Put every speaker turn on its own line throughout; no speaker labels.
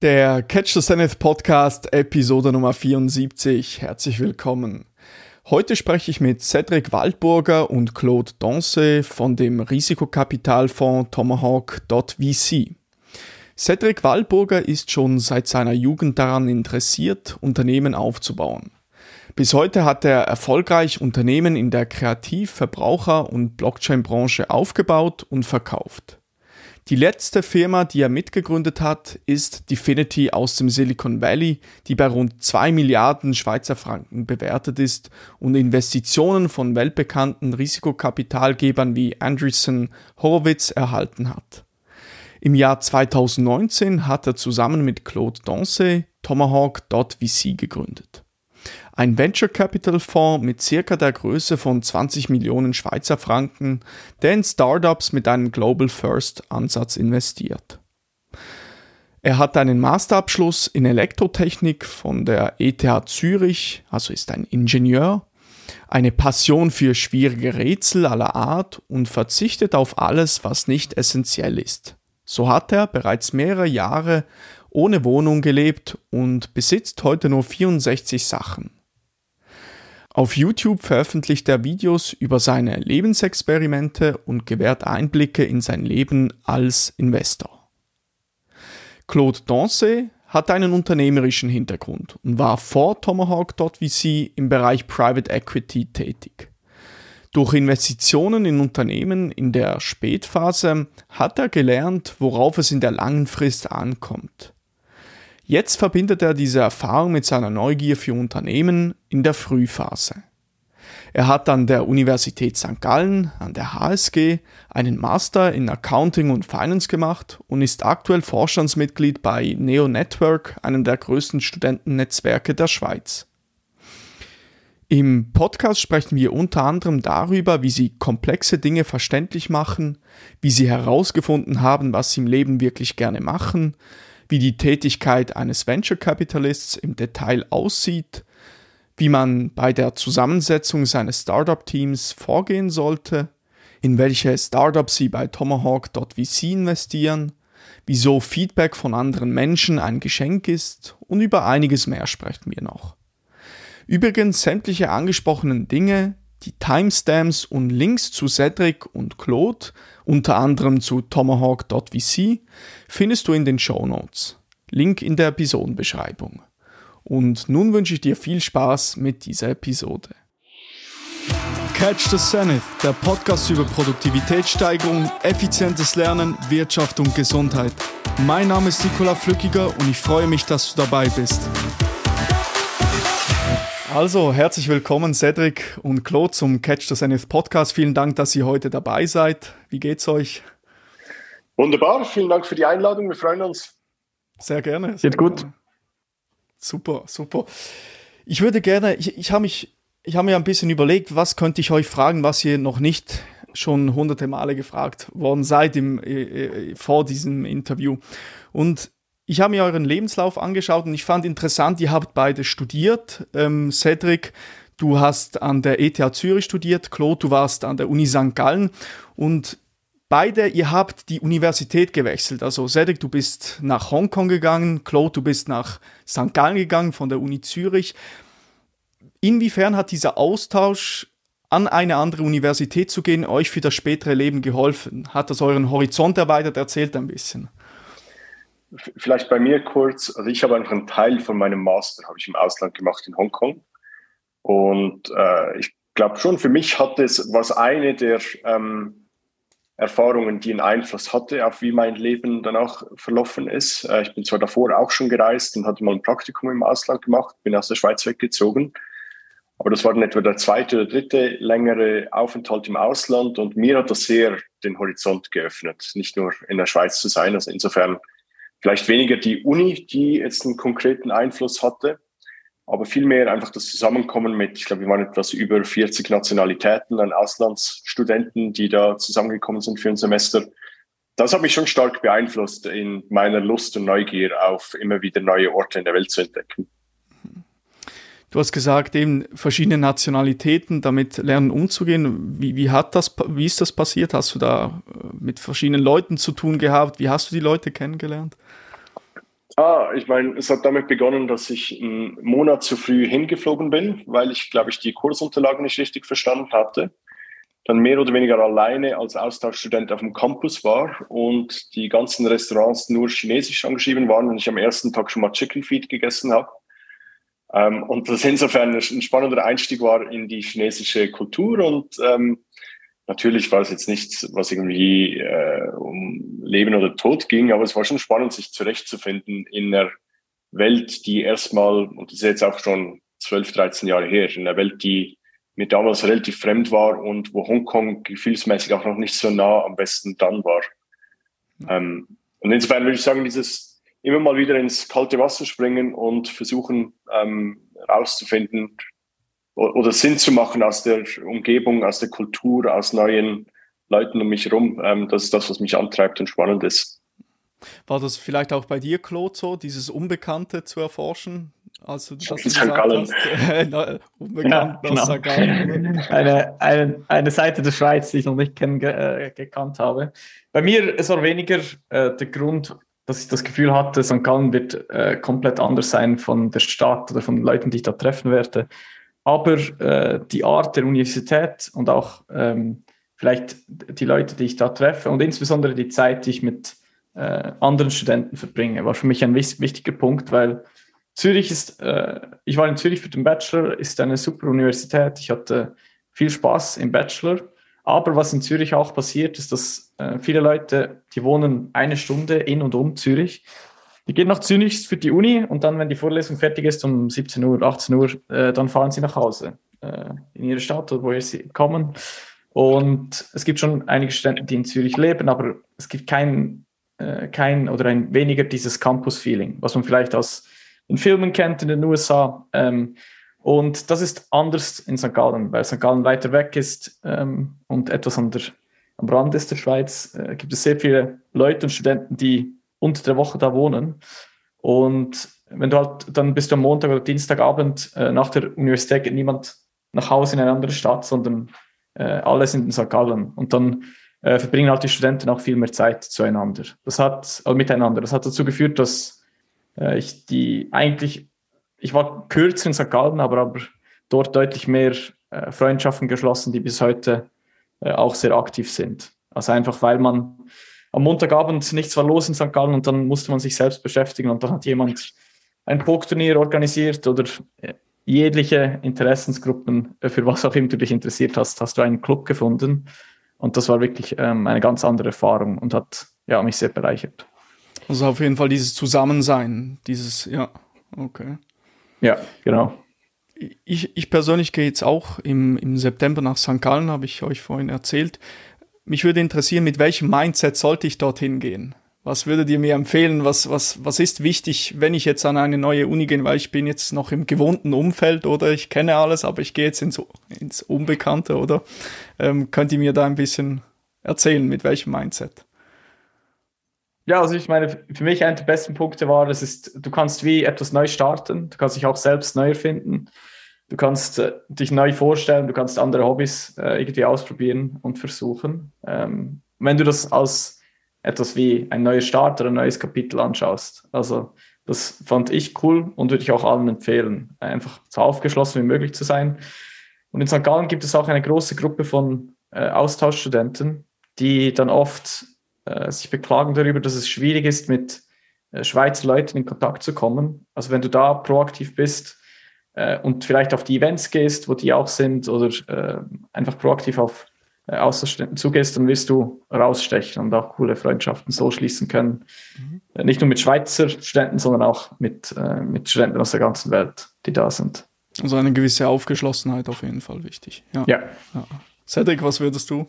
Der Catch the Zenith Podcast, Episode Nummer 74. Herzlich willkommen. Heute spreche ich mit Cedric Waldburger und Claude Danse von dem Risikokapitalfonds Tomahawk.vc. Cedric Waldburger ist schon seit seiner Jugend daran interessiert, Unternehmen aufzubauen. Bis heute hat er erfolgreich Unternehmen in der Kreativ-, Verbraucher- und Blockchain-Branche aufgebaut und verkauft. Die letzte Firma, die er mitgegründet hat, ist Definity aus dem Silicon Valley, die bei rund 2 Milliarden Schweizer Franken bewertet ist und Investitionen von weltbekannten Risikokapitalgebern wie Andreessen Horowitz erhalten hat. Im Jahr 2019 hat er zusammen mit Claude Danse Tomahawk.vc gegründet ein Venture Capital Fonds mit circa der Größe von 20 Millionen Schweizer Franken, der in Startups mit einem Global First Ansatz investiert. Er hat einen Masterabschluss in Elektrotechnik von der ETH Zürich, also ist ein Ingenieur, eine Passion für schwierige Rätsel aller Art und verzichtet auf alles, was nicht essentiell ist. So hat er bereits mehrere Jahre ohne Wohnung gelebt und besitzt heute nur 64 Sachen. Auf YouTube veröffentlicht er Videos über seine Lebensexperimente und gewährt Einblicke in sein Leben als Investor. Claude Danse hat einen unternehmerischen Hintergrund und war vor Tomahawk.vc im Bereich Private Equity tätig. Durch Investitionen in Unternehmen in der Spätphase hat er gelernt, worauf es in der langen Frist ankommt. Jetzt verbindet er diese Erfahrung mit seiner Neugier für Unternehmen in der Frühphase. Er hat an der Universität St. Gallen, an der HSG, einen Master in Accounting und Finance gemacht und ist aktuell Vorstandsmitglied bei Neo Network, einem der größten Studentennetzwerke der Schweiz. Im Podcast sprechen wir unter anderem darüber, wie sie komplexe Dinge verständlich machen, wie sie herausgefunden haben, was sie im Leben wirklich gerne machen, wie die Tätigkeit eines Venture Capitalists im Detail aussieht, wie man bei der Zusammensetzung seines Startup-Teams vorgehen sollte, in welche Startups sie bei Tomahawk.vc investieren, wieso Feedback von anderen Menschen ein Geschenk ist und über einiges mehr sprechen wir noch. Übrigens sämtliche angesprochenen Dinge, die Timestamps und Links zu Cedric und Claude, unter anderem zu tomahawk.vc, findest du in den Show Notes. Link in der Episodenbeschreibung. Und nun wünsche ich dir viel Spaß mit dieser Episode. Catch the Zenith, der Podcast über Produktivitätssteigerung, effizientes Lernen, Wirtschaft und Gesundheit. Mein Name ist Nikola Flückiger und ich freue mich, dass du dabei bist. Also, herzlich willkommen Cedric und Claude zum Catch the Zenith Podcast. Vielen Dank, dass ihr heute dabei seid. Wie geht's euch?
Wunderbar, vielen Dank für die Einladung. Wir freuen uns.
Sehr gerne. Sehr
Geht gut.
Gerne. Super, super. Ich würde gerne, ich, ich habe mich, ich habe mir ein bisschen überlegt, was könnte ich euch fragen, was ihr noch nicht schon hunderte Male gefragt worden seid im, äh, äh vor diesem Interview. Und ich habe mir euren Lebenslauf angeschaut und ich fand interessant, ihr habt beide studiert. Ähm, Cedric, du hast an der ETH Zürich studiert, Claude, du warst an der Uni St. Gallen und beide, ihr habt die Universität gewechselt. Also Cedric, du bist nach Hongkong gegangen, Claude, du bist nach St. Gallen gegangen von der Uni Zürich. Inwiefern hat dieser Austausch an eine andere Universität zu gehen euch für das spätere Leben geholfen? Hat das euren Horizont erweitert? Erzählt ein bisschen.
Vielleicht bei mir kurz. Also ich habe einfach einen Teil von meinem Master habe ich im Ausland gemacht in Hongkong. Und äh, ich glaube schon, für mich hat es was eine der ähm, Erfahrungen, die einen Einfluss hatte auf wie mein Leben danach verlaufen ist. Äh, ich bin zwar davor auch schon gereist und hatte mal ein Praktikum im Ausland gemacht, bin aus der Schweiz weggezogen, aber das war dann etwa der zweite oder dritte längere Aufenthalt im Ausland und mir hat das sehr den Horizont geöffnet, nicht nur in der Schweiz zu sein. Also insofern vielleicht weniger die Uni, die jetzt einen konkreten Einfluss hatte, aber vielmehr einfach das Zusammenkommen mit, ich glaube, wir waren etwas über 40 Nationalitäten an Auslandsstudenten, die da zusammengekommen sind für ein Semester. Das hat mich schon stark beeinflusst in meiner Lust und Neugier auf immer wieder neue Orte in der Welt zu entdecken.
Du hast gesagt, eben verschiedene Nationalitäten, damit lernen umzugehen. Wie, wie, hat das, wie ist das passiert? Hast du da äh, mit verschiedenen Leuten zu tun gehabt? Wie hast du die Leute kennengelernt?
Ah, ich meine, es hat damit begonnen, dass ich einen Monat zu früh hingeflogen bin, weil ich, glaube ich, die Kursunterlagen nicht richtig verstanden hatte. Dann mehr oder weniger alleine als Austauschstudent auf dem Campus war und die ganzen Restaurants nur chinesisch angeschrieben waren und ich am ersten Tag schon mal Chicken Feed gegessen habe. Ähm, und das insofern ein spannender Einstieg war in die chinesische Kultur und ähm, Natürlich war es jetzt nichts, was irgendwie äh, um Leben oder Tod ging, aber es war schon spannend, sich zurechtzufinden in einer Welt, die erstmal, und das ist jetzt auch schon 12, 13 Jahre her, in einer Welt, die mir damals relativ fremd war und wo Hongkong gefühlsmäßig auch noch nicht so nah am besten dran war. Ähm, und insofern würde ich sagen, dieses immer mal wieder ins kalte Wasser springen und versuchen ähm, rauszufinden, oder Sinn zu machen aus der Umgebung, aus der Kultur, aus neuen Leuten um mich herum. Ähm, das ist das, was mich antreibt und spannend ist.
War das vielleicht auch bei dir, Claude, so, dieses Unbekannte zu erforschen?
Also, dass du St. Gallen.
Hast, unbekannt
ja, genau. St. Gallen. Eine, eine, eine Seite der Schweiz, die ich noch nicht kenn, äh, gekannt habe. Bei mir, es war weniger äh, der Grund, dass ich das Gefühl hatte, St. Gallen wird äh, komplett anders sein von der Stadt oder von den Leuten, die ich da treffen werde, aber äh, die Art der Universität und auch ähm, vielleicht die Leute, die ich da treffe und insbesondere die Zeit, die ich mit äh, anderen Studenten verbringe, war für mich ein wichtiger Punkt, weil Zürich ist, äh, ich war in Zürich für den Bachelor, ist eine super Universität. Ich hatte viel Spaß im Bachelor. Aber was in Zürich auch passiert, ist, dass äh, viele Leute, die wohnen eine Stunde in und um Zürich, die gehen nach Zürich für die Uni und dann, wenn die Vorlesung fertig ist, um 17 Uhr, 18 Uhr, äh, dann fahren sie nach Hause äh, in ihre Stadt, woher sie kommen. Und es gibt schon einige Studenten, die in Zürich leben, aber es gibt kein, äh, kein oder ein weniger dieses Campus-Feeling, was man vielleicht aus den Filmen kennt in den USA. Ähm, und das ist anders in St. Gallen, weil St. Gallen weiter weg ist ähm, und etwas an der, am Rand ist der Schweiz. Äh, gibt es sehr viele Leute und Studenten, die unter der Woche da wohnen. Und wenn du halt, dann bist du am Montag oder Dienstagabend äh, nach der Universität geht niemand nach Hause in eine andere Stadt, sondern äh, alle sind in St. Gallen. Und dann äh, verbringen halt die Studenten auch viel mehr Zeit zueinander. Das hat, also miteinander. Das hat dazu geführt, dass äh, ich die eigentlich, ich war kürzer in St. Gallen, aber, aber dort deutlich mehr äh, Freundschaften geschlossen, die bis heute äh, auch sehr aktiv sind. Also einfach, weil man am Montagabend nichts war los in St. Gallen und dann musste man sich selbst beschäftigen und dann hat jemand ein Pokturnier organisiert oder äh, jegliche Interessensgruppen, äh, für was auch immer du dich interessiert hast, hast du einen Club gefunden. Und das war wirklich ähm, eine ganz andere Erfahrung und hat ja, mich sehr bereichert.
Also auf jeden Fall dieses Zusammensein, dieses, ja, okay.
Ja, genau.
Ich, ich persönlich gehe jetzt auch im, im September nach St. Gallen, habe ich euch vorhin erzählt. Mich würde interessieren, mit welchem Mindset sollte ich dorthin gehen? Was würdet ihr mir empfehlen? Was, was, was ist wichtig, wenn ich jetzt an eine neue Uni gehe? Weil ich bin jetzt noch im gewohnten Umfeld oder ich kenne alles, aber ich gehe jetzt ins, ins Unbekannte, oder? Ähm, könnt ihr mir da ein bisschen erzählen, mit welchem Mindset?
Ja, also ich meine, für mich einer der besten Punkte war, das ist, du kannst wie etwas neu starten, du kannst dich auch selbst neu erfinden. Du kannst äh, dich neu vorstellen, du kannst andere Hobbys äh, irgendwie ausprobieren und versuchen. Ähm, wenn du das als etwas wie ein neuer Start oder ein neues Kapitel anschaust. Also das fand ich cool und würde ich auch allen empfehlen, einfach so aufgeschlossen wie möglich zu sein. Und in St. Gallen gibt es auch eine große Gruppe von äh, Austauschstudenten, die dann oft äh, sich beklagen darüber, dass es schwierig ist, mit äh, Schweizer Leuten in Kontakt zu kommen. Also wenn du da proaktiv bist, äh, und vielleicht auf die Events gehst, wo die auch sind, oder äh, einfach proaktiv auf äh, Außerstudenten zugehst, dann wirst du rausstechen und auch coole Freundschaften so schließen können. Mhm. Nicht nur mit Schweizer Studenten, sondern auch mit, äh, mit Studenten aus der ganzen Welt, die da sind.
Also eine gewisse Aufgeschlossenheit auf jeden Fall wichtig.
Ja. ja.
ja. Cedric, was würdest du?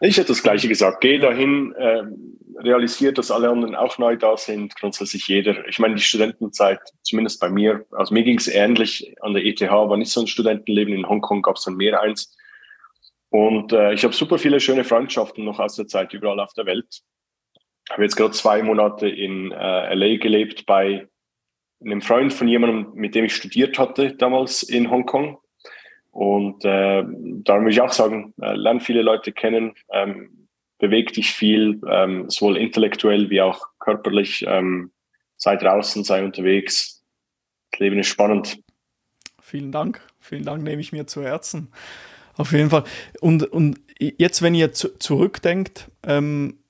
Ich hätte das Gleiche gesagt. Geh dahin, ähm, realisiert, dass alle anderen auch neu da sind, grundsätzlich jeder. Ich meine, die Studentenzeit, zumindest bei mir, also mir ging es ähnlich an der ETH, war nicht so ein Studentenleben. In Hongkong gab es dann mehr eins. Und äh, ich habe super viele schöne Freundschaften noch aus der Zeit überall auf der Welt. Ich habe jetzt gerade zwei Monate in äh, LA gelebt bei einem Freund von jemandem, mit dem ich studiert hatte damals in Hongkong. Und äh, da muss ich auch sagen, äh, lerne viele Leute kennen, ähm, beweg dich viel, ähm, sowohl intellektuell wie auch körperlich. Ähm, sei draußen, sei unterwegs. Das Leben ist spannend.
Vielen Dank. Vielen Dank, nehme ich mir zu Herzen. Auf jeden Fall. Und, und jetzt, wenn ihr zu, zurückdenkt, ähm,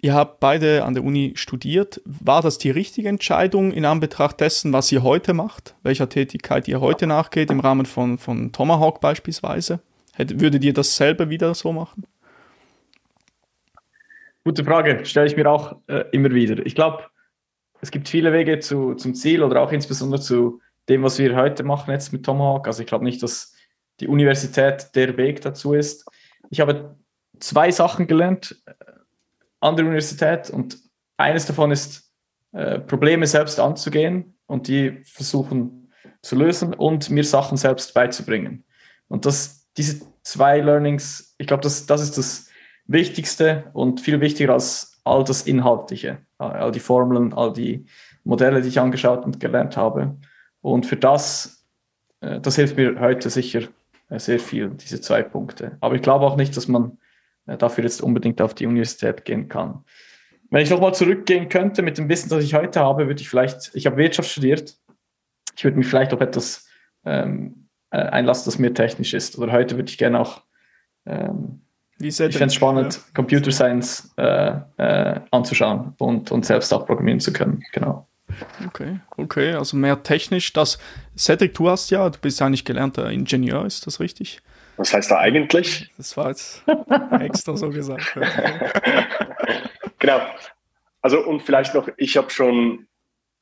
ihr habt beide an der Uni studiert. War das die richtige Entscheidung in Anbetracht dessen, was ihr heute macht? Welcher Tätigkeit ihr heute nachgeht, im Rahmen von, von Tomahawk beispielsweise? Hätt, würdet ihr dasselbe wieder so machen?
Gute Frage, stelle ich mir auch äh, immer wieder. Ich glaube, es gibt viele Wege zu, zum Ziel oder auch insbesondere zu dem, was wir heute machen jetzt mit Tomahawk. Also ich glaube nicht, dass die Universität der Weg dazu ist. Ich habe zwei Sachen gelernt an der Universität und eines davon ist, äh, Probleme selbst anzugehen und die versuchen zu lösen und mir Sachen selbst beizubringen. Und das, diese zwei Learnings, ich glaube, das, das ist das Wichtigste und viel wichtiger als all das Inhaltliche, all die Formeln, all die Modelle, die ich angeschaut und gelernt habe. Und für das, äh, das hilft mir heute sicher äh, sehr viel, diese zwei Punkte. Aber ich glaube auch nicht, dass man dafür jetzt unbedingt auf die Universität gehen kann. Wenn ich nochmal zurückgehen könnte mit dem Wissen, das ich heute habe, würde ich vielleicht, ich habe Wirtschaft studiert, ich würde mich vielleicht auf etwas ähm, einlassen, das mehr technisch ist. Oder heute würde ich gerne auch, ähm, ich fände es spannend, ja. Computer Science äh, äh, anzuschauen und, und selbst auch programmieren zu können. Genau.
Okay, okay, also mehr technisch. Das, Cedric, du hast ja, du bist ja eigentlich gelernter Ingenieur, ist das richtig?
Was heißt da eigentlich?
Das war jetzt extra so gesagt.
genau. Also und vielleicht noch, ich habe schon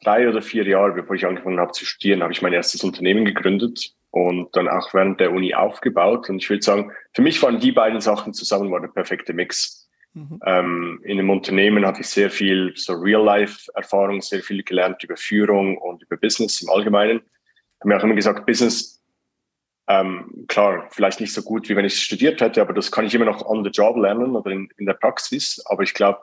drei oder vier Jahre, bevor ich angefangen habe zu studieren, habe ich mein erstes Unternehmen gegründet und dann auch während der Uni aufgebaut. Und ich würde sagen, für mich waren die beiden Sachen zusammen war der perfekte Mix. Mhm. Ähm, in einem Unternehmen hatte ich sehr viel so Real-Life-Erfahrung, sehr viel gelernt über Führung und über Business im Allgemeinen. Ich habe mir auch immer gesagt, Business, ähm, klar, vielleicht nicht so gut, wie wenn ich studiert hätte, aber das kann ich immer noch on the job lernen oder in, in der Praxis. Aber ich glaube,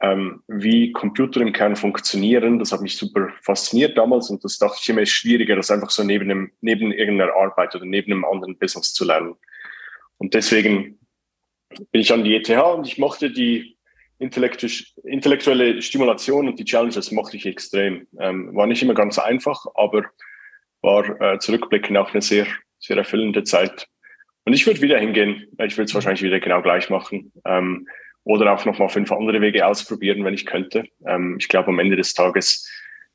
ähm, wie Computer im Kern funktionieren, das hat mich super fasziniert damals und das dachte ich immer ist schwieriger, das einfach so neben, einem, neben irgendeiner Arbeit oder neben einem anderen Business zu lernen. Und deswegen bin ich an die ETH und ich mochte die intellektuelle Stimulation und die Challenges mochte ich extrem. Ähm, war nicht immer ganz einfach, aber war äh, zurückblickend auch eine sehr, sehr erfüllende Zeit. Und ich würde wieder hingehen. Ich würde es wahrscheinlich wieder genau gleich machen. Ähm, oder auch nochmal fünf andere Wege ausprobieren, wenn ich könnte. Ähm, ich glaube, am Ende des Tages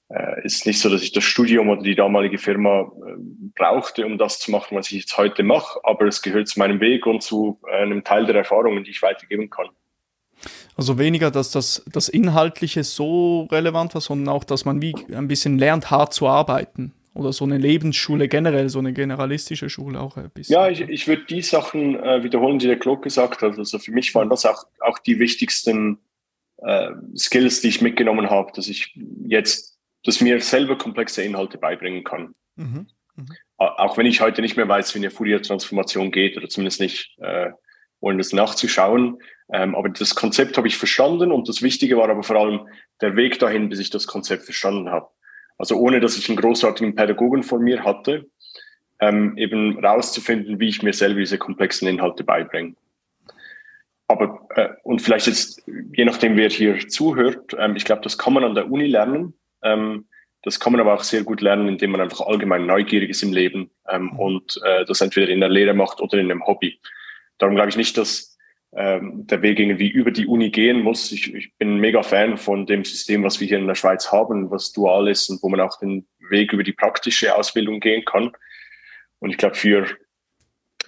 äh, ist nicht so, dass ich das Studium oder die damalige Firma äh, brauchte, um das zu machen, was ich jetzt heute mache, aber es gehört zu meinem Weg und zu äh, einem Teil der Erfahrungen, die ich weitergeben kann.
Also weniger, dass das, das Inhaltliche so relevant war, sondern auch, dass man wie ein bisschen lernt, hart zu arbeiten. Oder so eine Lebensschule generell, so eine generalistische Schule auch ein bisschen.
Ja, ich, ich würde die Sachen äh, wiederholen, die der Klok gesagt hat. Also für mich waren das auch, auch die wichtigsten äh, Skills, die ich mitgenommen habe, dass ich jetzt das mir selber komplexe Inhalte beibringen kann. Mhm. Mhm. Auch wenn ich heute nicht mehr weiß, wie eine Fourier-Transformation geht oder zumindest nicht, äh, ohne das nachzuschauen. Ähm, aber das Konzept habe ich verstanden und das Wichtige war aber vor allem der Weg dahin, bis ich das Konzept verstanden habe. Also ohne, dass ich einen großartigen Pädagogen vor mir hatte, ähm, eben rauszufinden, wie ich mir selber diese komplexen Inhalte beibringe. Aber, äh, und vielleicht jetzt, je nachdem, wer hier zuhört, ähm, ich glaube, das kann man an der Uni lernen. Ähm, das kann man aber auch sehr gut lernen, indem man einfach allgemein neugierig ist im Leben ähm, mhm. und äh, das entweder in der Lehre macht oder in einem Hobby. Darum glaube ich nicht, dass ähm, der Weg irgendwie über die Uni gehen muss. Ich, ich bin mega Fan von dem System, was wir hier in der Schweiz haben, was dual ist und wo man auch den Weg über die praktische Ausbildung gehen kann. Und ich glaube, für,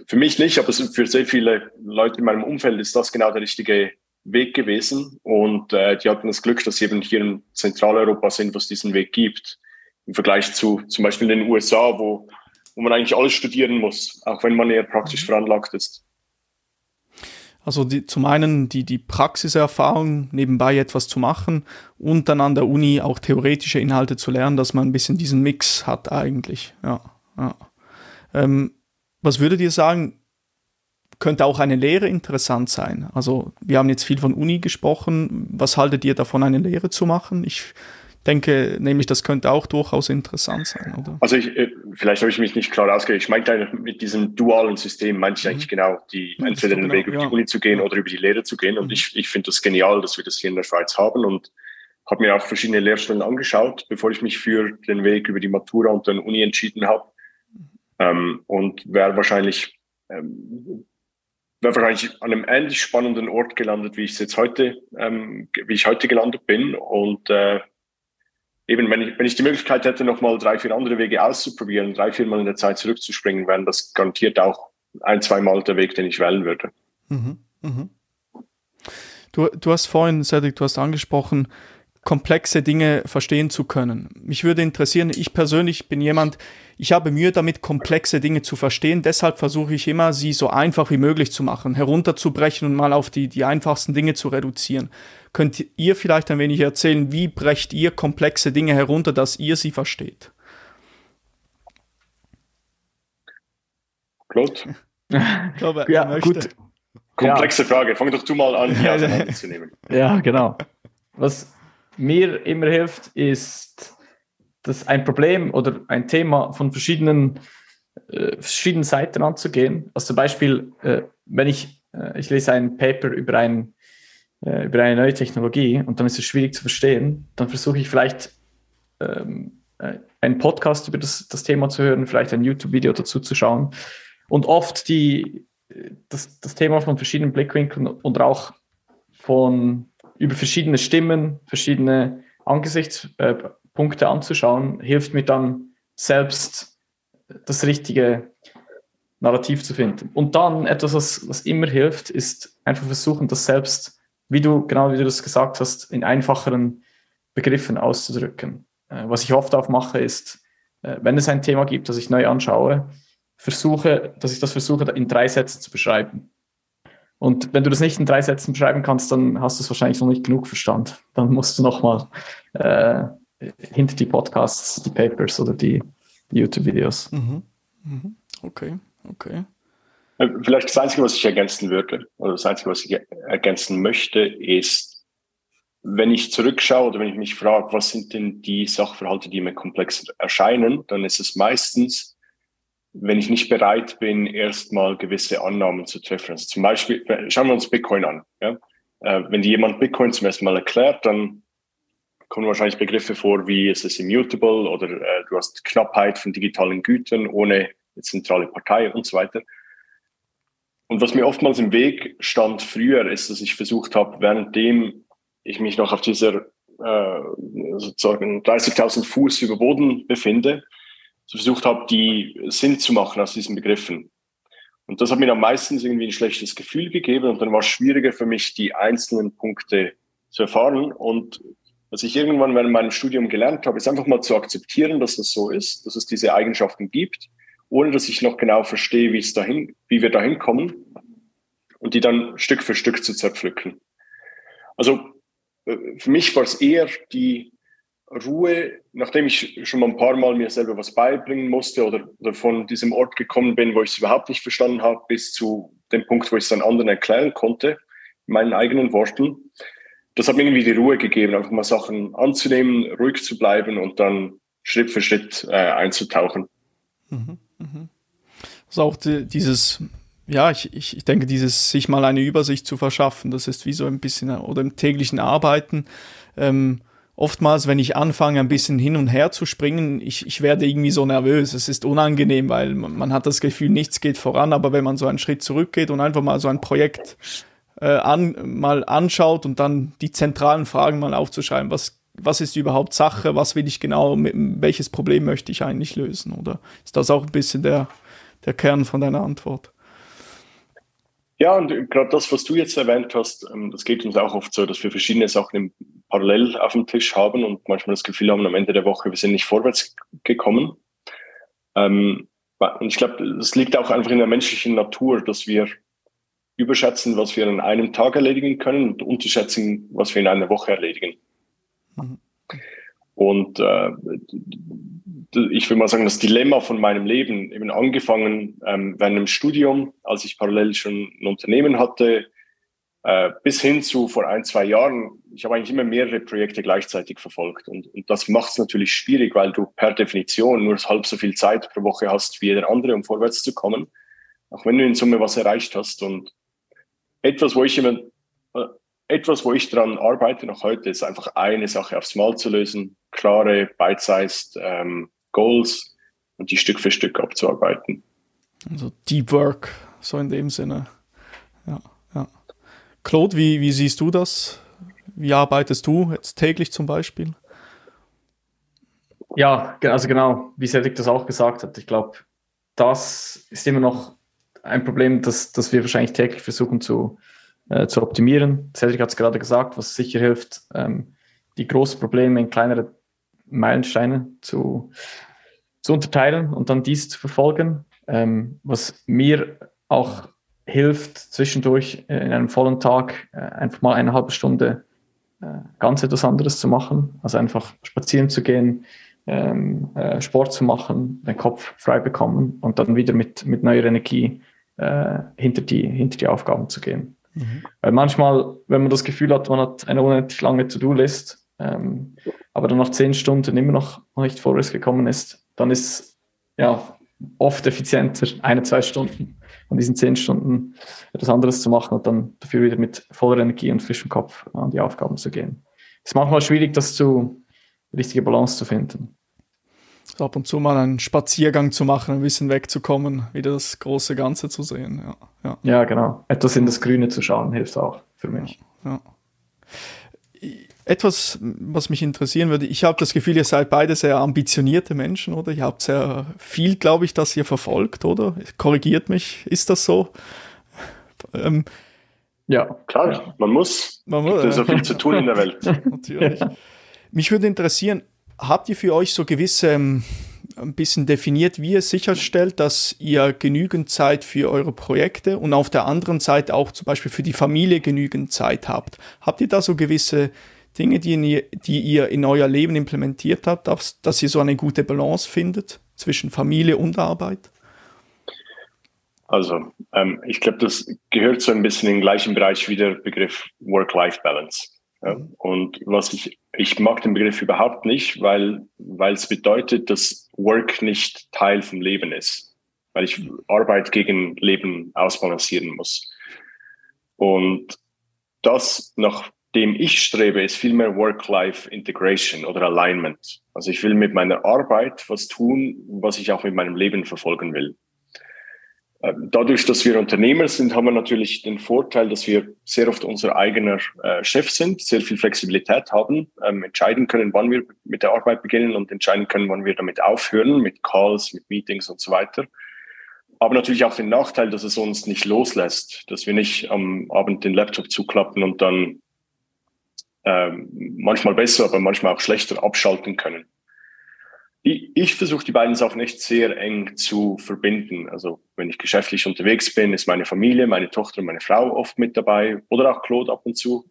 für mich nicht, aber für sehr viele Leute in meinem Umfeld ist das genau der richtige Weg gewesen und äh, die hatten das Glück, dass sie eben hier in Zentraleuropa sind, was diesen Weg gibt. Im Vergleich zu zum Beispiel in den USA, wo, wo man eigentlich alles studieren muss, auch wenn man eher praktisch veranlagt ist.
Also die, zum einen die, die Praxiserfahrung, nebenbei etwas zu machen und dann an der Uni auch theoretische Inhalte zu lernen, dass man ein bisschen diesen Mix hat eigentlich. Ja, ja. Ähm, was würdet ihr sagen, könnte auch eine Lehre interessant sein. Also wir haben jetzt viel von Uni gesprochen. Was haltet ihr davon, eine Lehre zu machen? Ich denke nämlich, das könnte auch durchaus interessant sein, oder?
Also ich, äh, vielleicht habe ich mich nicht klar ausgedrückt. Ich meinte mit diesem dualen System meinte ich mhm. eigentlich genau, die entweder den genau, Weg über ja. die Uni zu gehen oder über die Lehre zu gehen. Und mhm. ich, ich finde das genial, dass wir das hier in der Schweiz haben. Und habe mir auch verschiedene Lehrstellen angeschaut, bevor ich mich für den Weg über die Matura und dann Uni entschieden habe. Ähm, und wäre wahrscheinlich, ähm, wäre wahrscheinlich an einem ähnlich spannenden Ort gelandet, wie ich jetzt heute, ähm, wie ich heute gelandet bin. Und äh, eben, wenn ich, wenn ich die Möglichkeit hätte, nochmal drei, vier andere Wege auszuprobieren, drei, vier Mal in der Zeit zurückzuspringen, wären das garantiert auch ein, zwei Mal der Weg, den ich wählen würde. Mhm, mh.
Du, du hast vorhin, Cedric, du hast angesprochen, komplexe Dinge verstehen zu können. Mich würde interessieren, ich persönlich bin jemand, ich habe Mühe damit, komplexe Dinge zu verstehen. Deshalb versuche ich immer, sie so einfach wie möglich zu machen, herunterzubrechen und mal auf die, die einfachsten Dinge zu reduzieren. Könnt ihr vielleicht ein wenig erzählen, wie brecht ihr komplexe Dinge herunter, dass ihr sie versteht?
Claude? ich glaube, ja, möchte. gut. Komplexe ja. Frage. Fang doch du mal an, die auseinanderzunehmen.
Ja, genau. Was mir immer hilft, ist, dass ein Problem oder ein Thema von verschiedenen, äh, verschiedenen Seiten anzugehen. Also zum Beispiel, äh, wenn ich, äh, ich lese ein Paper über, ein, äh, über eine neue Technologie und dann ist es schwierig zu verstehen, dann versuche ich vielleicht ähm, äh, einen Podcast über das, das Thema zu hören, vielleicht ein YouTube-Video dazu zu schauen und oft die, das, das Thema von verschiedenen Blickwinkeln und auch von über verschiedene Stimmen, verschiedene Angesichtspunkte anzuschauen, hilft mir dann selbst das richtige Narrativ zu finden. Und dann etwas, was, was immer hilft, ist einfach versuchen, das selbst, wie du, genau wie du das gesagt hast, in einfacheren Begriffen auszudrücken. Äh, was ich oft auch mache, ist, äh, wenn es ein Thema gibt, das ich neu anschaue, versuche, dass ich das versuche, in drei Sätzen zu beschreiben. Und wenn du das nicht in drei Sätzen beschreiben kannst, dann hast du es wahrscheinlich noch nicht genug verstanden. Dann musst du nochmal äh, hinter die Podcasts, die Papers oder die, die YouTube-Videos. Mhm.
Mhm. Okay, okay.
Äh, vielleicht das Einzige, was ich ergänzen würde, oder das Einzige, was ich ergänzen möchte, ist, wenn ich zurückschaue oder wenn ich mich frage, was sind denn die Sachverhalte, die mir komplex erscheinen, dann ist es meistens wenn ich nicht bereit bin, erstmal gewisse Annahmen zu treffen. Also zum Beispiel, schauen wir uns Bitcoin an. Ja? Äh, wenn dir jemand Bitcoin zum ersten Mal erklärt, dann kommen wahrscheinlich Begriffe vor, wie es ist immutable oder äh, du hast Knappheit von digitalen Gütern ohne zentrale Partei und so weiter. Und was mir oftmals im Weg stand früher, ist, dass ich versucht habe, währenddem ich mich noch auf dieser äh, sozusagen 30.000 Fuß über Boden befinde, versucht habe, die Sinn zu machen aus diesen Begriffen. Und das hat mir dann meistens irgendwie ein schlechtes Gefühl gegeben und dann war es schwieriger für mich, die einzelnen Punkte zu erfahren. Und was ich irgendwann während meinem Studium gelernt habe, ist einfach mal zu akzeptieren, dass das so ist, dass es diese Eigenschaften gibt, ohne dass ich noch genau verstehe, wie es dahin, wie wir dahin kommen und die dann Stück für Stück zu zerpflücken. Also äh, für mich war es eher die Ruhe, nachdem ich schon mal ein paar Mal mir selber was beibringen musste oder, oder von diesem Ort gekommen bin, wo ich es überhaupt nicht verstanden habe, bis zu dem Punkt, wo ich es dann anderen erklären konnte, in meinen eigenen Worten. Das hat mir irgendwie die Ruhe gegeben, einfach mal Sachen anzunehmen, ruhig zu bleiben und dann Schritt für Schritt äh, einzutauchen. Mhm,
mh. Also auch die, dieses, ja, ich, ich, ich denke, dieses sich mal eine Übersicht zu verschaffen, das ist wie so ein bisschen, oder im täglichen Arbeiten, ähm, oftmals, wenn ich anfange, ein bisschen hin und her zu springen, ich, ich werde irgendwie so nervös. Es ist unangenehm, weil man, hat das Gefühl, nichts geht voran. Aber wenn man so einen Schritt zurückgeht und einfach mal so ein Projekt äh, an, mal anschaut und dann die zentralen Fragen mal aufzuschreiben, was, was ist überhaupt Sache, was will ich genau, mit, welches Problem möchte ich eigentlich lösen? Oder ist das auch ein bisschen der, der Kern von deiner Antwort?
Ja, und gerade das, was du jetzt erwähnt hast, ähm, das geht uns auch oft so, dass wir verschiedene Sachen parallel auf dem Tisch haben und manchmal das Gefühl haben, am Ende der Woche, wir sind nicht vorwärts gekommen. Ähm, und ich glaube, es liegt auch einfach in der menschlichen Natur, dass wir überschätzen, was wir in einem Tag erledigen können und unterschätzen, was wir in einer Woche erledigen. Mhm. Und äh, ich will mal sagen, das Dilemma von meinem Leben, eben angefangen ähm, während dem Studium, als ich parallel schon ein Unternehmen hatte, äh, bis hin zu vor ein, zwei Jahren, ich habe eigentlich immer mehrere Projekte gleichzeitig verfolgt. Und, und das macht es natürlich schwierig, weil du per Definition nur halb so viel Zeit pro Woche hast wie jeder andere, um vorwärts zu kommen, auch wenn du in Summe was erreicht hast. Und etwas, wo ich immer äh, etwas, wo ich daran arbeite noch heute, ist einfach eine Sache aufs Mal zu lösen, klare, bite-sized ähm, Goals und die Stück für Stück abzuarbeiten.
Also Deep Work, so in dem Sinne. Ja. Claude, wie, wie siehst du das? Wie arbeitest du jetzt täglich zum Beispiel?
Ja, also genau, wie Cedric das auch gesagt hat. Ich glaube, das ist immer noch ein Problem, das, das wir wahrscheinlich täglich versuchen zu, äh, zu optimieren. Cedric hat es gerade gesagt, was sicher hilft, ähm, die großen Probleme in kleinere Meilensteine zu, zu unterteilen und dann dies zu verfolgen. Ähm, was mir auch hilft, zwischendurch äh, in einem vollen Tag äh, einfach mal eine halbe Stunde äh, ganz etwas anderes zu machen. Also einfach spazieren zu gehen, ähm, äh, Sport zu machen, den Kopf frei bekommen und dann wieder mit, mit neuer Energie hinter, die, hinter die Aufgaben zu gehen. Mhm. Weil manchmal, wenn man das Gefühl hat, man hat eine unendlich lange To-Do-List, ähm, aber dann nach zehn Stunden immer noch nicht vorwärts gekommen ist, dann ist ja oft effizienter, eine, zwei Stunden von diesen zehn Stunden etwas anderes zu machen und dann dafür wieder mit voller Energie und frischem Kopf an die Aufgaben zu gehen. Es ist manchmal schwierig, das zu, richtige Balance zu finden.
So ab und zu mal einen Spaziergang zu machen, ein bisschen wegzukommen, wieder das große Ganze zu sehen. Ja,
ja. ja genau. Etwas in das Grüne zu schauen, hilft auch für mich. Ja.
Etwas, was mich interessieren würde, ich habe das Gefühl, ihr seid beide sehr ambitionierte Menschen, oder? Ihr habt sehr viel, glaube ich, das ihr verfolgt, oder? Korrigiert mich, ist das so?
Ähm, ja, klar, man muss. Man muss Gibt ja. so viel zu tun in der Welt.
Natürlich. Mich würde interessieren, habt ihr für euch so gewisse ähm, ein bisschen definiert, wie ihr sicherstellt, dass ihr genügend Zeit für eure Projekte und auf der anderen Seite auch zum Beispiel für die Familie genügend Zeit habt? Habt ihr da so gewisse Dinge, die ihr, die ihr in euer Leben implementiert habt, dass, dass ihr so eine gute Balance findet zwischen Familie und Arbeit?
Also, ähm, ich glaube, das gehört so ein bisschen in den gleichen Bereich wie der Begriff Work-Life-Balance. Ja? Mhm. Und was ich, ich mag den Begriff überhaupt nicht, weil, weil es bedeutet, dass Work nicht Teil vom Leben ist. Weil ich Arbeit gegen Leben ausbalancieren muss. Und das nach dem ich strebe, ist vielmehr Work-Life-Integration oder Alignment. Also ich will mit meiner Arbeit was tun, was ich auch mit meinem Leben verfolgen will. Ähm, dadurch, dass wir Unternehmer sind, haben wir natürlich den Vorteil, dass wir sehr oft unser eigener äh, Chef sind, sehr viel Flexibilität haben, ähm, entscheiden können, wann wir mit der Arbeit beginnen und entscheiden können, wann wir damit aufhören, mit Calls, mit Meetings und so weiter. Aber natürlich auch den Nachteil, dass es uns nicht loslässt, dass wir nicht am Abend den Laptop zuklappen und dann ähm, manchmal besser, aber manchmal auch schlechter abschalten können. Ich, ich versuche die beiden Sachen echt sehr eng zu verbinden. Also wenn ich geschäftlich unterwegs bin, ist meine Familie, meine Tochter und meine Frau oft mit dabei oder auch Claude ab und zu.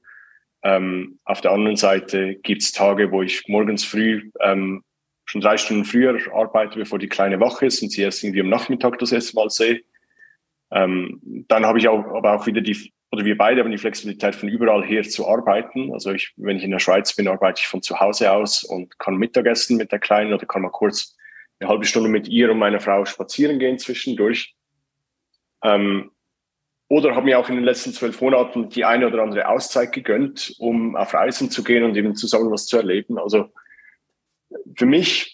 Ähm, auf der anderen Seite gibt's Tage, wo ich morgens früh ähm, schon drei Stunden früher arbeite, bevor die Kleine wach ist und sie erst irgendwie am Nachmittag das erste Mal sehe. Ähm, dann habe ich auch, aber auch wieder die oder wir beide haben die Flexibilität, von überall her zu arbeiten. Also ich, wenn ich in der Schweiz bin, arbeite ich von zu Hause aus und kann Mittagessen mit der Kleinen oder kann mal kurz eine halbe Stunde mit ihr und meiner Frau spazieren gehen zwischendurch. Ähm, oder habe mir auch in den letzten zwölf Monaten die eine oder andere Auszeit gegönnt, um auf Reisen zu gehen und eben zusammen was zu erleben. Also für mich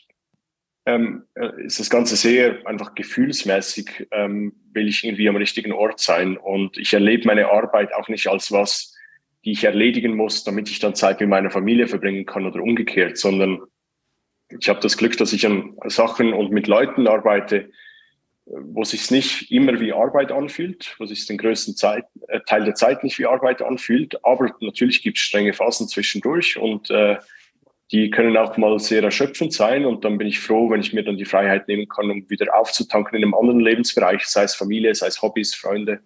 ähm, äh, ist das Ganze sehr einfach gefühlsmäßig, ähm, will ich irgendwie am richtigen Ort sein. Und ich erlebe meine Arbeit auch nicht als was, die ich erledigen muss, damit ich dann Zeit mit meiner Familie verbringen kann oder umgekehrt, sondern ich habe das Glück, dass ich an Sachen und mit Leuten arbeite, wo sich nicht immer wie Arbeit anfühlt, wo sich den größten Zeit, äh, Teil der Zeit nicht wie Arbeit anfühlt, aber natürlich gibt es strenge Phasen zwischendurch und äh, die können auch mal sehr erschöpfend sein und dann bin ich froh, wenn ich mir dann die Freiheit nehmen kann, um wieder aufzutanken in einem anderen Lebensbereich, sei es Familie, sei es Hobbys, Freunde.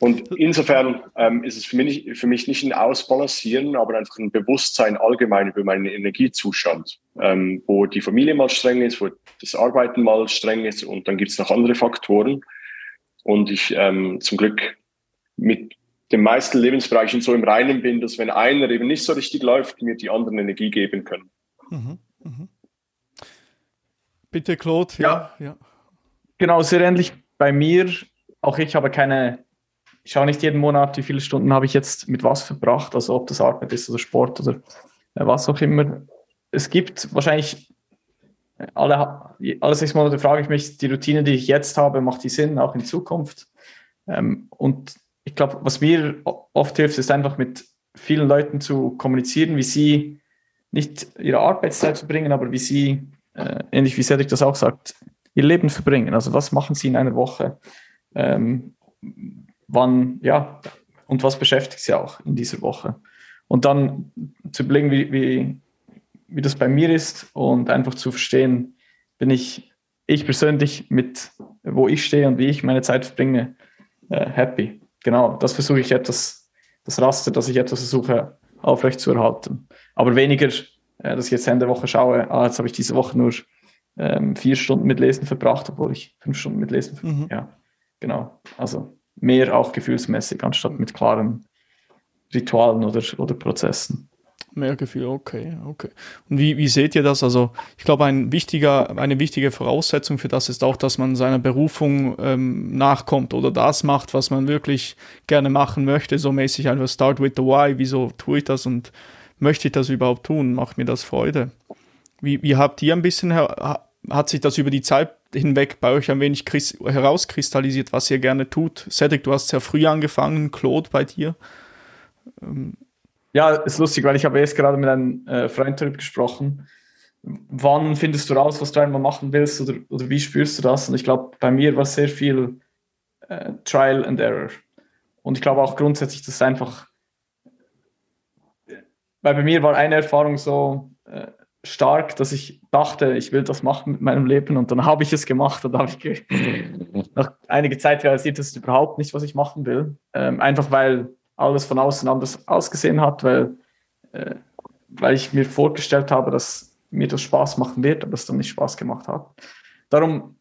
Und insofern ähm, ist es für mich, für mich nicht ein Ausbalancieren, aber einfach ein Bewusstsein allgemein über meinen Energiezustand, ähm, wo die Familie mal streng ist, wo das Arbeiten mal streng ist und dann gibt es noch andere Faktoren. Und ich ähm, zum Glück mit den meisten Lebensbereichen so im Reinen bin, dass wenn einer eben nicht so richtig läuft, mir die anderen Energie geben können. Mhm, mhm.
Bitte, Claude.
Ja, ja. Genau, sehr ähnlich bei mir. Auch ich habe keine, ich schaue nicht jeden Monat, wie viele Stunden habe ich jetzt mit was verbracht, also ob das Arbeit ist oder Sport oder äh, was auch immer. Es gibt wahrscheinlich alle, alle sechs Monate frage ich mich, die Routine, die ich jetzt habe, macht die Sinn, auch in Zukunft? Ähm, und ich glaube, was mir oft hilft, ist einfach mit vielen Leuten zu kommunizieren, wie sie nicht ihre Arbeitszeit verbringen, aber wie sie, äh, ähnlich wie Cedric das auch sagt, ihr Leben verbringen. Also was machen sie in einer Woche? Ähm, wann, ja, und was beschäftigt sie auch in dieser Woche? Und dann zu überlegen, wie, wie, wie das bei mir ist und einfach zu verstehen, bin ich, ich persönlich mit, wo ich stehe und wie ich meine Zeit verbringe, äh, happy. Genau, das versuche ich etwas, das Raster, dass ich etwas versuche aufrecht zu erhalten. Aber weniger, äh, dass ich jetzt Ende Woche schaue, ah, jetzt habe ich diese Woche nur ähm, vier Stunden mit Lesen verbracht, obwohl ich fünf Stunden mit Lesen verbracht mhm. Ja, genau. Also mehr auch gefühlsmäßig, anstatt mit klaren Ritualen oder, oder Prozessen.
Mehr Gefühl, okay, okay. Und wie, wie seht ihr das? Also, ich glaube, ein wichtiger, eine wichtige Voraussetzung für das ist auch, dass man seiner Berufung ähm, nachkommt oder das macht, was man wirklich gerne machen möchte. So mäßig einfach start with the why. Wieso tue ich das und möchte ich das überhaupt tun? Macht mir das Freude? Wie, wie habt ihr ein bisschen, hat sich das über die Zeit hinweg bei euch ein wenig herauskristallisiert, was ihr gerne tut? Cedric, du hast sehr früh angefangen, Claude bei dir.
Ähm, ja, ist lustig, weil ich habe erst gerade mit einem äh, Freund darüber gesprochen. Wann findest du raus, was du einmal machen willst oder, oder wie spürst du das? Und ich glaube, bei mir war sehr viel äh, Trial and Error. Und ich glaube auch grundsätzlich, dass einfach, weil bei mir war eine Erfahrung so äh, stark, dass ich dachte, ich will das machen mit meinem Leben und dann habe ich es gemacht und habe ich nach einiger Zeit realisiert, das ist überhaupt nicht, was ich machen will. Ähm, einfach weil alles von außen anders ausgesehen hat, weil, äh, weil ich mir vorgestellt habe, dass mir das Spaß machen wird, aber es dann nicht Spaß gemacht hat. Darum,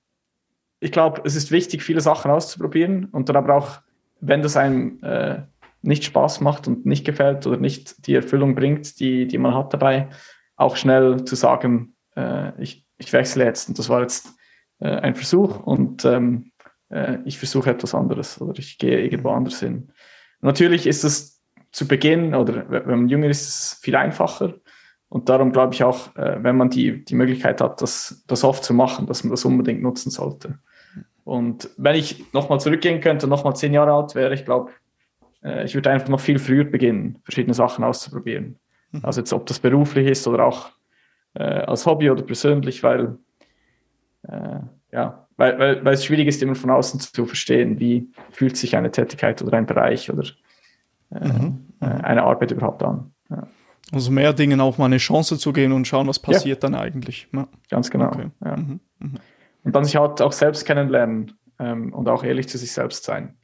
ich glaube, es ist wichtig, viele Sachen auszuprobieren und dann aber auch, wenn das einem äh, nicht Spaß macht und nicht gefällt oder nicht die Erfüllung bringt, die, die man hat dabei, auch schnell zu sagen, äh, ich, ich wechsle jetzt. Und das war jetzt äh, ein Versuch und ähm, äh, ich versuche etwas anderes oder ich gehe irgendwo anders hin. Natürlich ist es zu Beginn oder wenn man jünger ist, ist es viel einfacher. Und darum glaube ich auch, äh, wenn man die, die Möglichkeit hat, das, das oft zu machen, dass man das unbedingt nutzen sollte. Und wenn ich nochmal zurückgehen könnte, nochmal zehn Jahre alt wäre, ich glaube, äh, ich würde einfach noch viel früher beginnen, verschiedene Sachen auszuprobieren. Mhm. Also jetzt, ob das beruflich ist oder auch äh, als Hobby oder persönlich, weil äh, ja, weil, weil, weil es schwierig ist, immer von außen zu verstehen, wie fühlt sich eine Tätigkeit oder ein Bereich oder äh, mhm. eine Arbeit überhaupt an. Ja.
Also mehr Dingen auch mal eine Chance zu geben und schauen, was passiert ja. dann eigentlich.
Ja. Ganz genau. Okay. Mhm. Mhm. Und dann sich halt auch selbst kennenlernen ähm, und auch ehrlich zu sich selbst sein.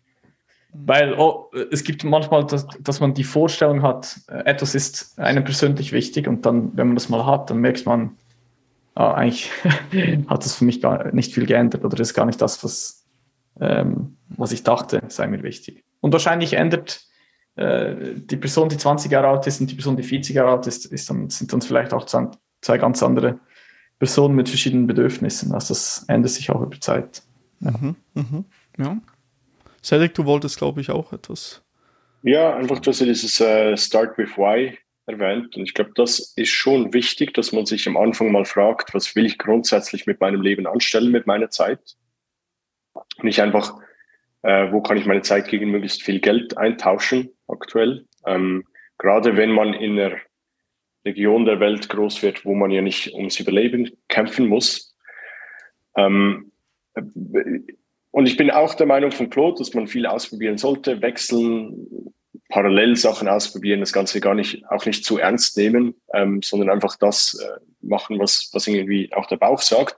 Mhm. Weil oh, es gibt manchmal, dass, dass man die Vorstellung hat, äh, etwas ist einem persönlich wichtig und dann, wenn man das mal hat, dann merkt man, ah, eigentlich hat das für mich gar nicht viel geändert oder ist gar nicht das, was, ähm, was ich dachte, sei mir wichtig. Und wahrscheinlich ändert äh, die Person, die 20 Jahre alt ist und die Person, die 40 Jahre alt ist, ist dann, sind dann vielleicht auch zwei ganz andere Personen mit verschiedenen Bedürfnissen. Also das ändert sich auch über Zeit.
Ja. Mhm, mhm, ja. Cedric, du wolltest, glaube ich, auch etwas.
Ja, einfach, dass ihr dieses uh, Start with Why erwähnt. Und ich glaube, das ist schon wichtig, dass man sich am Anfang mal fragt, was will ich grundsätzlich mit meinem Leben anstellen, mit meiner Zeit? Nicht einfach, äh, wo kann ich meine Zeit gegen möglichst viel Geld eintauschen aktuell. Ähm, gerade wenn man in einer Region der Welt groß wird, wo man ja nicht ums Überleben kämpfen muss. Ähm, und ich bin auch der Meinung von Claude, dass man viel ausprobieren sollte, wechseln, parallel Sachen ausprobieren, das Ganze gar nicht, auch nicht zu ernst nehmen, ähm, sondern einfach das äh, machen, was, was irgendwie auch der Bauch sagt.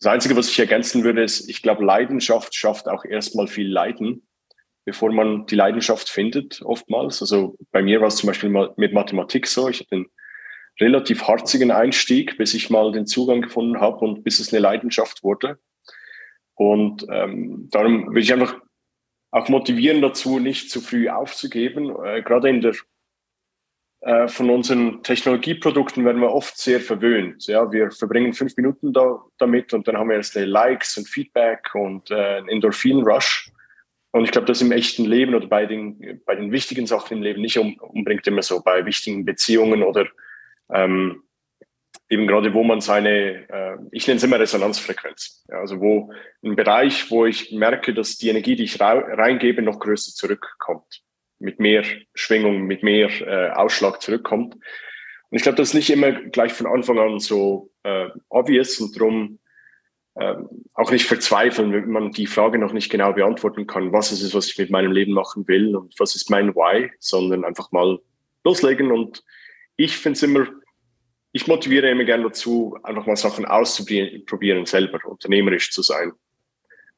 Das Einzige, was ich ergänzen würde, ist, ich glaube, Leidenschaft schafft auch erstmal viel Leiden, bevor man die Leidenschaft findet, oftmals. Also bei mir war es zum Beispiel mal mit Mathematik so. Ich hatte einen relativ harzigen Einstieg, bis ich mal den Zugang gefunden habe und bis es eine Leidenschaft wurde. Und ähm, darum würde ich einfach auch motivieren dazu, nicht zu früh aufzugeben. Äh, gerade in der äh, von unseren Technologieprodukten werden wir oft sehr verwöhnt. Ja, wir verbringen fünf Minuten da, damit und dann haben wir erst Likes und Feedback und äh, Endorphin-Rush. und ich glaube, das im echten Leben oder bei den, bei den wichtigen Sachen im Leben nicht unbedingt immer so, bei wichtigen Beziehungen oder ähm, eben gerade, wo man seine, äh, ich nenne es immer Resonanzfrequenz. Ja, also wo ein Bereich, wo ich merke, dass die Energie, die ich reingebe, noch größer zurückkommt. Mit mehr Schwingung, mit mehr äh, Ausschlag zurückkommt. Und ich glaube, das ist nicht immer gleich von Anfang an so äh, obvious und darum äh, auch nicht verzweifeln, wenn man die Frage noch nicht genau beantworten kann, was ist es, was ich mit meinem Leben machen will und was ist mein Why, sondern einfach mal loslegen. Und ich finde es immer ich motiviere immer gerne dazu, einfach mal Sachen auszuprobieren, selber unternehmerisch zu sein.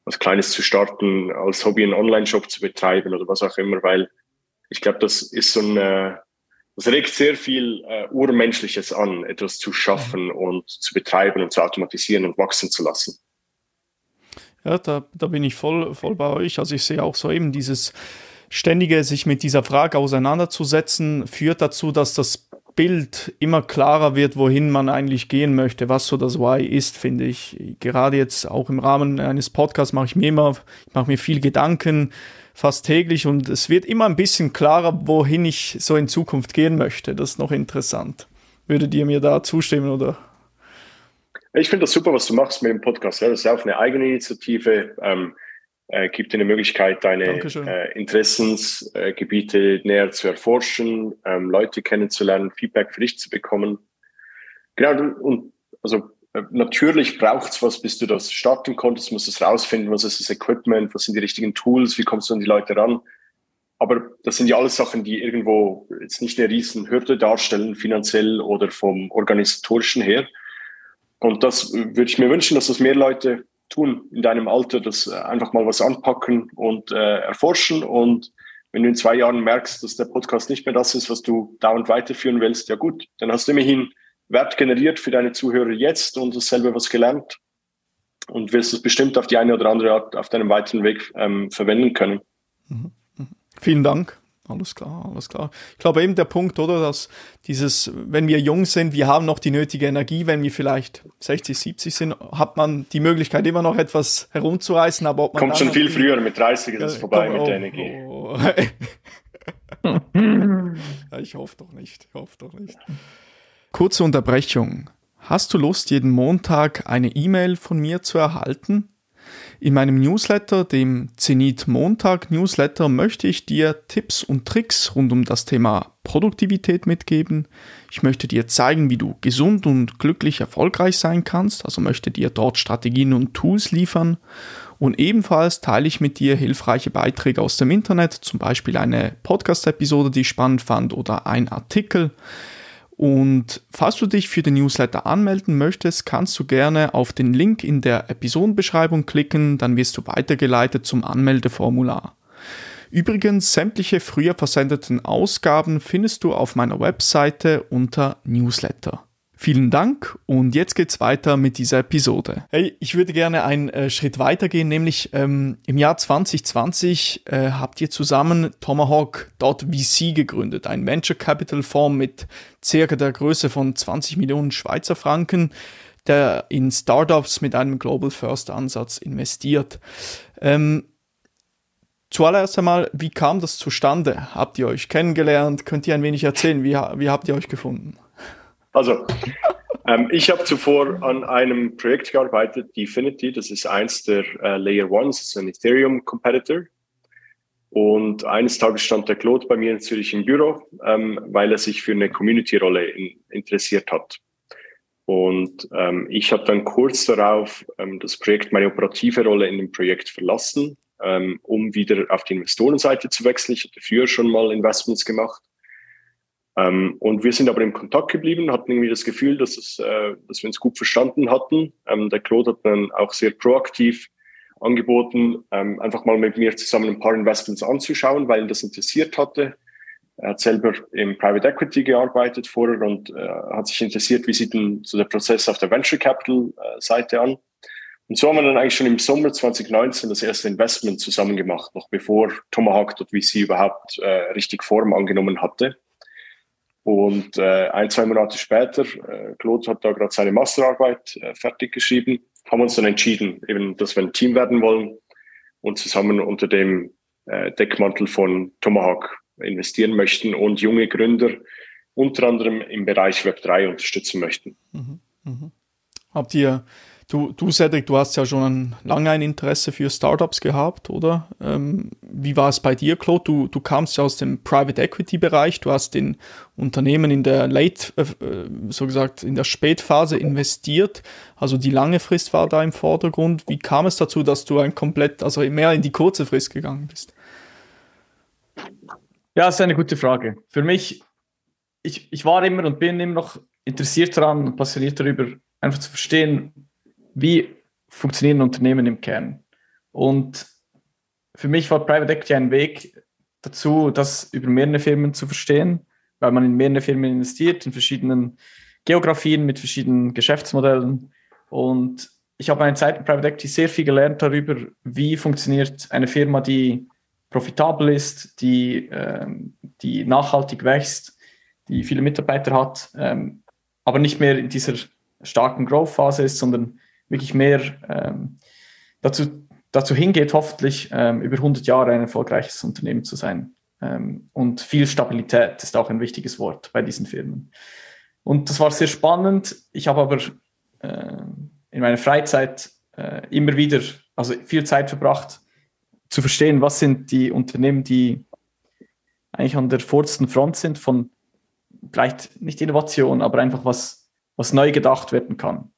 Was Kleines zu starten, als Hobby einen Online-Shop zu betreiben oder was auch immer, weil ich glaube, das ist so ein, äh, das regt sehr viel äh, Urmenschliches an, etwas zu schaffen und zu betreiben und zu automatisieren und wachsen zu lassen.
Ja, da, da bin ich voll, voll bei euch. Also ich sehe auch so eben dieses ständige sich mit dieser Frage auseinanderzusetzen, führt dazu, dass das Bild immer klarer wird, wohin man eigentlich gehen möchte, was so das Why ist, finde ich. Gerade jetzt auch im Rahmen eines Podcasts mache ich mir immer, ich mache mir viel Gedanken, fast täglich und es wird immer ein bisschen klarer, wohin ich so in Zukunft gehen möchte. Das ist noch interessant. Würdet ihr mir da zustimmen oder?
Ich finde das super, was du machst mit dem Podcast. Ja, das ist ja auch eine eigene Initiative. Ähm, äh, gibt dir eine Möglichkeit, deine äh, Interessensgebiete äh, näher zu erforschen, ähm, Leute kennenzulernen, Feedback für dich zu bekommen. Genau, und also äh, natürlich braucht's was, bis du das starten konntest, musst es rausfinden, was ist das Equipment, was sind die richtigen Tools, wie kommst du an die Leute ran. Aber das sind ja alles Sachen, die irgendwo jetzt nicht eine riesen Hürde darstellen, finanziell oder vom organisatorischen her. Und das würde ich mir wünschen, dass das mehr Leute tun in deinem Alter, das äh, einfach mal was anpacken und äh, erforschen. Und wenn du in zwei Jahren merkst, dass der Podcast nicht mehr das ist, was du dauernd weiterführen willst, ja gut, dann hast du immerhin Wert generiert für deine Zuhörer jetzt und dasselbe was gelernt und wirst es bestimmt auf die eine oder andere Art auf deinem weiteren Weg ähm, verwenden können.
Mhm. Mhm. Vielen Dank. Alles klar, alles klar. Ich glaube eben der Punkt, oder, dass dieses, wenn wir jung sind, wir haben noch die nötige Energie, wenn wir vielleicht 60, 70 sind, hat man die Möglichkeit immer noch etwas herumzureißen, aber ob
man Kommt schon viel früher, mit 30 ist es vorbei komm, mit oh, der Energie. Oh.
ja, ich hoffe doch nicht, ich hoffe doch nicht. Kurze Unterbrechung. Hast du Lust, jeden Montag eine E-Mail von mir zu erhalten? In meinem Newsletter, dem Zenit Montag Newsletter, möchte ich dir Tipps und Tricks rund um das Thema Produktivität mitgeben. Ich möchte dir zeigen, wie du gesund und glücklich erfolgreich sein kannst, also möchte dir dort Strategien und Tools liefern. Und ebenfalls teile ich mit dir hilfreiche Beiträge aus dem Internet, zum Beispiel eine Podcast-Episode, die ich spannend fand, oder ein Artikel. Und falls du dich für den Newsletter anmelden möchtest, kannst du gerne auf den Link in der Episodenbeschreibung klicken, dann wirst du weitergeleitet zum Anmeldeformular. Übrigens, sämtliche früher versendeten Ausgaben findest du auf meiner Webseite unter Newsletter. Vielen Dank und jetzt geht's weiter mit dieser Episode. Hey, ich würde gerne einen äh, Schritt weitergehen, nämlich ähm, im Jahr 2020 äh, habt ihr zusammen Tomahawk.vc gegründet, ein Venture Capital Fonds mit circa der Größe von 20 Millionen Schweizer Franken, der in Startups mit einem Global First Ansatz investiert. Ähm, Zuallererst einmal, wie kam das zustande? Habt ihr euch kennengelernt? Könnt ihr ein wenig erzählen? Wie, wie habt ihr euch gefunden?
Also, ähm, ich habe zuvor an einem Projekt gearbeitet, Definity. Das ist eins der äh, Layer Ones, das ist ein Ethereum Competitor. Und eines Tages stand der Claude bei mir in Zürich im Büro, ähm, weil er sich für eine Community-Rolle in, interessiert hat. Und ähm, ich habe dann kurz darauf ähm, das Projekt, meine operative Rolle in dem Projekt verlassen, ähm, um wieder auf die Investorenseite zu wechseln. Ich hatte früher schon mal Investments gemacht ähm, und wir sind aber im Kontakt geblieben, hatten irgendwie das Gefühl, dass, es, äh, dass wir uns gut verstanden hatten. Ähm, der Claude hat dann auch sehr proaktiv angeboten, ähm, einfach mal mit mir zusammen ein paar Investments anzuschauen, weil ihn das interessiert hatte. Er hat selber im Private Equity gearbeitet vorher und äh, hat sich interessiert, wie sieht denn so der Prozess auf der Venture Capital äh, Seite an. Und so haben wir dann eigentlich schon im Sommer 2019 das erste Investment zusammen gemacht, noch bevor Tomahawk.vc überhaupt äh, richtig Form angenommen hatte. Und äh, ein, zwei Monate später, äh, Claude hat da gerade seine Masterarbeit äh, fertig geschrieben, haben uns dann entschieden, eben, dass wir ein Team werden wollen und zusammen unter dem äh, Deckmantel von Tomahawk investieren möchten und junge Gründer unter anderem im Bereich Web3 unterstützen möchten. Mhm,
mh. Habt ihr Du, du, Cedric, du hast ja schon lange ein Interesse für Startups gehabt, oder? Ähm, wie war es bei dir, Claude? Du, du kamst ja aus dem Private Equity Bereich, du hast in Unternehmen in der Late, äh, äh, so gesagt, in der Spätphase investiert. Also die lange Frist war da im Vordergrund. Wie kam es dazu, dass du ein komplett, also mehr in die kurze Frist gegangen bist?
Ja, das ist eine gute Frage. Für mich, ich, ich war immer und bin immer noch interessiert daran passioniert darüber, einfach zu verstehen, wie funktionieren Unternehmen im Kern. Und für mich war Private Equity ein Weg dazu, das über mehrere Firmen zu verstehen, weil man in mehrere Firmen investiert, in verschiedenen Geografien, mit verschiedenen Geschäftsmodellen. Und ich habe eine Zeit in Private Equity sehr viel gelernt darüber, wie funktioniert eine Firma, die profitabel ist, die, ähm, die nachhaltig wächst, die viele Mitarbeiter hat, ähm, aber nicht mehr in dieser starken Growth-Phase ist, sondern wirklich mehr ähm, dazu, dazu hingeht, hoffentlich ähm, über 100 Jahre ein erfolgreiches Unternehmen zu sein. Ähm, und viel Stabilität ist auch ein wichtiges Wort bei diesen Firmen. Und das war sehr spannend. Ich habe aber äh, in meiner Freizeit äh, immer wieder, also viel Zeit verbracht, zu verstehen, was sind die Unternehmen, die eigentlich an der vordersten Front sind von vielleicht nicht Innovation, aber einfach was, was neu gedacht werden kann.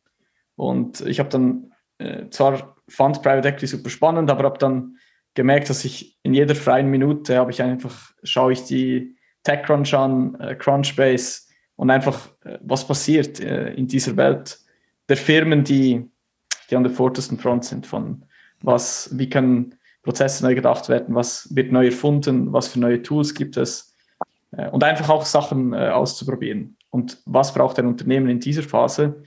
Und ich habe dann äh, zwar fand Private Equity super spannend, aber habe dann gemerkt, dass ich in jeder freien Minute habe ich einfach, schaue ich die TechCrunch an, äh, Crunchbase und einfach, äh, was passiert äh, in dieser Welt der Firmen, die, die an der vordersten Front sind von was, wie können Prozesse neu gedacht werden, was wird neu erfunden, was für neue Tools gibt es äh, und einfach auch Sachen äh, auszuprobieren. Und was braucht ein Unternehmen in dieser Phase?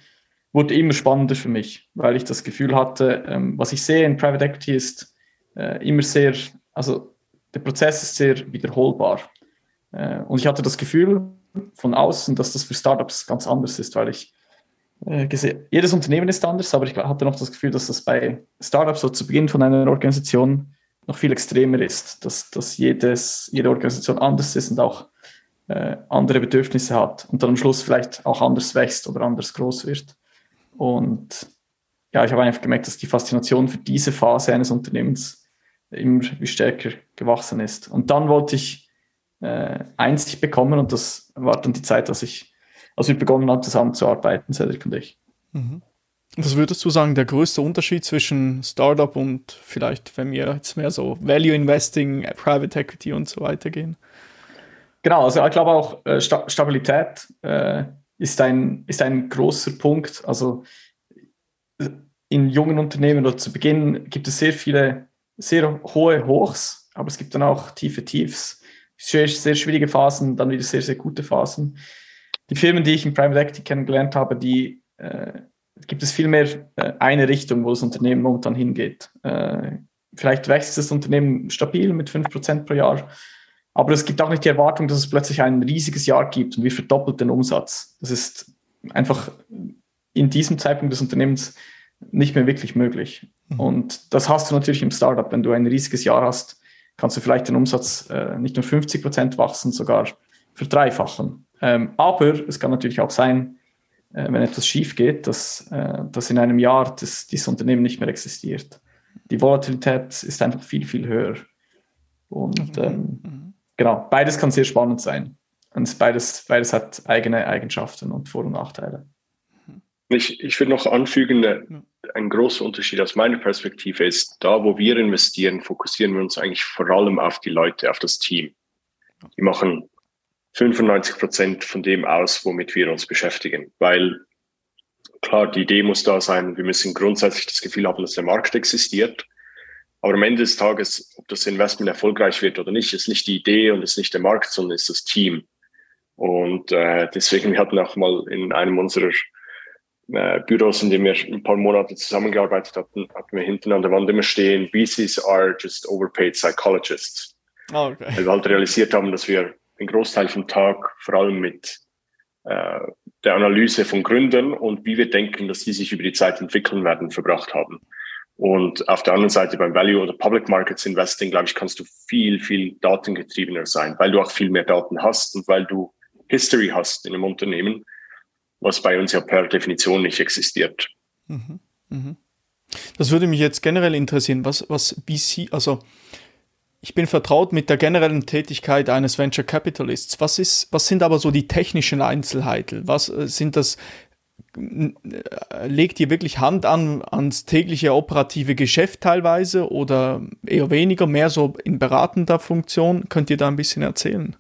Wurde immer spannender für mich, weil ich das Gefühl hatte, ähm, was ich sehe in Private Equity ist äh, immer sehr, also der Prozess ist sehr wiederholbar. Äh, und ich hatte das Gefühl von außen, dass das für Startups ganz anders ist, weil ich äh, gesehen, jedes Unternehmen ist anders, aber ich hatte noch das Gefühl, dass das bei Startups so zu Beginn von einer Organisation noch viel extremer ist, dass, dass jedes, jede Organisation anders ist und auch äh, andere Bedürfnisse hat und dann am Schluss vielleicht auch anders wächst oder anders groß wird. Und ja, ich habe einfach gemerkt, dass die Faszination für diese Phase eines Unternehmens immer stärker gewachsen ist. Und dann wollte ich äh, Einsicht bekommen und das war dann die Zeit, dass ich, als wir begonnen haben, zusammenzuarbeiten, Cedric und ich.
Mhm. Was würdest du sagen, der größte Unterschied zwischen Startup und vielleicht, wenn wir jetzt mehr so Value Investing, Private Equity und so weiter gehen?
Genau, also ich glaube auch äh, Stabilität äh, ist ein, ist ein großer Punkt. Also in jungen Unternehmen oder zu Beginn gibt es sehr viele, sehr hohe Hochs, aber es gibt dann auch tiefe Tiefs. Sehr, sehr schwierige Phasen, dann wieder sehr, sehr gute Phasen. Die Firmen, die ich im Private Equity kennengelernt habe, die äh, gibt es viel mehr äh, eine Richtung, wo das Unternehmen momentan hingeht. Äh, vielleicht wächst das Unternehmen stabil mit 5% pro Jahr aber es gibt auch nicht die Erwartung, dass es plötzlich ein riesiges Jahr gibt und wir verdoppelt den Umsatz. Das ist einfach in diesem Zeitpunkt des Unternehmens nicht mehr wirklich möglich. Mhm. Und das hast du natürlich im Startup. Wenn du ein riesiges Jahr hast, kannst du vielleicht den Umsatz äh, nicht nur 50 Prozent wachsen, sogar verdreifachen. Ähm, aber es kann natürlich auch sein, äh, wenn etwas schief geht, dass, äh, dass in einem Jahr das, dieses Unternehmen nicht mehr existiert. Die Volatilität ist einfach viel, viel höher. Und mhm. ähm, mhm genau, beides kann sehr spannend sein. Und beides, beides hat eigene Eigenschaften und Vor- und Nachteile.
Ich, ich würde noch anfügen, ein großer Unterschied aus meiner Perspektive ist, da wo wir investieren, fokussieren wir uns eigentlich vor allem auf die Leute, auf das Team. Die machen 95 Prozent von dem aus, womit wir uns beschäftigen. Weil klar, die Idee muss da sein, wir müssen grundsätzlich das Gefühl haben, dass der Markt existiert. Aber am Ende des Tages, ob das Investment erfolgreich wird oder nicht, ist nicht die Idee und ist nicht der Markt, sondern ist das Team. Und äh, deswegen, wir hatten auch mal in einem unserer äh, Büros, in dem wir ein paar Monate zusammengearbeitet hatten, hatten wir hinten an der Wand immer stehen, BCs are just overpaid psychologists. Oh, okay. Weil wir halt realisiert haben, dass wir einen Großteil vom Tag vor allem mit äh, der Analyse von Gründern und wie wir denken, dass die sich über die Zeit entwickeln werden, verbracht haben. Und auf der anderen Seite beim Value oder Public Markets Investing, glaube ich, kannst du viel, viel datengetriebener sein, weil du auch viel mehr Daten hast und weil du History hast in einem Unternehmen, was bei uns ja per Definition nicht existiert. Mhm,
mh. Das würde mich jetzt generell interessieren, was, was, Sie, also ich bin vertraut mit der generellen Tätigkeit eines Venture Capitalists. Was ist, was sind aber so die technischen Einzelheiten? Was äh, sind das legt ihr wirklich Hand an ans tägliche operative Geschäft teilweise oder eher weniger, mehr so in beratender Funktion? Könnt ihr da ein bisschen erzählen?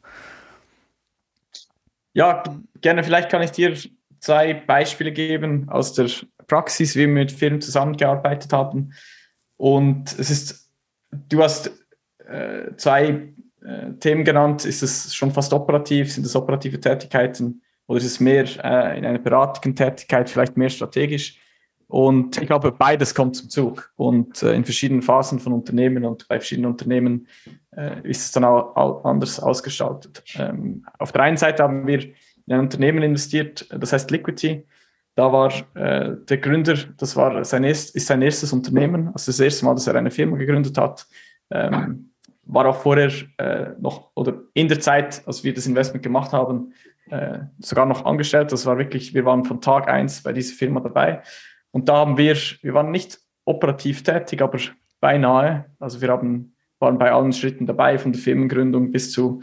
Ja, gerne. Vielleicht kann ich dir zwei Beispiele geben aus der Praxis, wie wir mit Firmen zusammengearbeitet haben. Und es ist, du hast äh, zwei äh, Themen genannt. Ist es schon fast operativ? Sind es operative Tätigkeiten? Oder ist es mehr äh, in einer beratenden Tätigkeit, vielleicht mehr strategisch? Und ich glaube, beides kommt zum Zug. Und äh, in verschiedenen Phasen von Unternehmen und bei verschiedenen Unternehmen äh, ist es dann auch anders ausgestaltet. Ähm, auf der einen Seite haben wir in ein Unternehmen investiert, das heißt Liquidity. Da war äh, der Gründer, das war sein, erst, ist sein erstes Unternehmen, also das erste Mal, dass er eine Firma gegründet hat. Ähm, war auch vorher äh, noch oder in der Zeit, als wir das Investment gemacht haben, äh, sogar noch angestellt. Das war wirklich, wir waren von Tag eins bei dieser Firma dabei. Und da haben wir, wir waren nicht operativ tätig, aber beinahe. Also wir haben, waren bei allen Schritten dabei, von der Firmengründung bis zu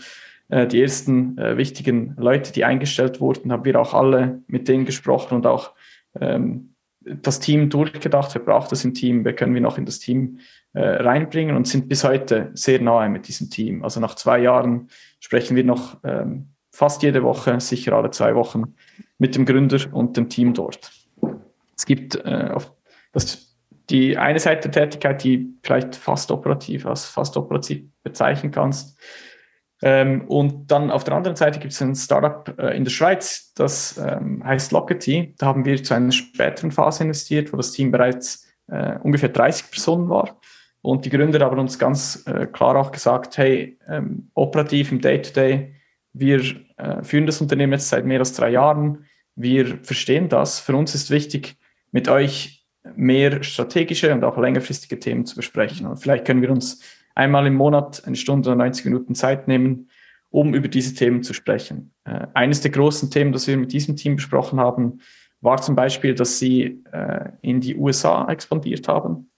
äh, die ersten äh, wichtigen Leute, die eingestellt wurden, haben wir auch alle mit denen gesprochen und auch ähm, das Team durchgedacht, wer braucht das im Team, wer können wir noch in das Team äh, reinbringen und sind bis heute sehr nahe mit diesem Team. Also nach zwei Jahren sprechen wir noch ähm, fast jede Woche, sicher alle zwei Wochen, mit dem Gründer und dem Team dort. Es gibt äh, auf, das, die eine Seite der Tätigkeit, die vielleicht fast operativ als fast operativ bezeichnen kannst. Ähm, und dann auf der anderen Seite gibt es ein Startup äh, in der Schweiz, das ähm, heißt Lockety. Da haben wir zu einer späteren Phase investiert, wo das Team bereits äh, ungefähr 30 Personen war. Und die Gründer haben uns ganz äh, klar auch gesagt, hey, ähm, operativ im Day-to-Day, -Day, wir äh, führen das Unternehmen jetzt seit mehr als drei Jahren. Wir verstehen das. Für uns ist wichtig, mit euch mehr strategische und auch längerfristige Themen zu besprechen. Und vielleicht können wir uns einmal im Monat eine Stunde oder 90 Minuten Zeit nehmen, um über diese Themen zu sprechen. Äh, eines der großen Themen, das wir mit diesem Team besprochen haben, war zum Beispiel, dass sie äh, in die USA expandiert haben.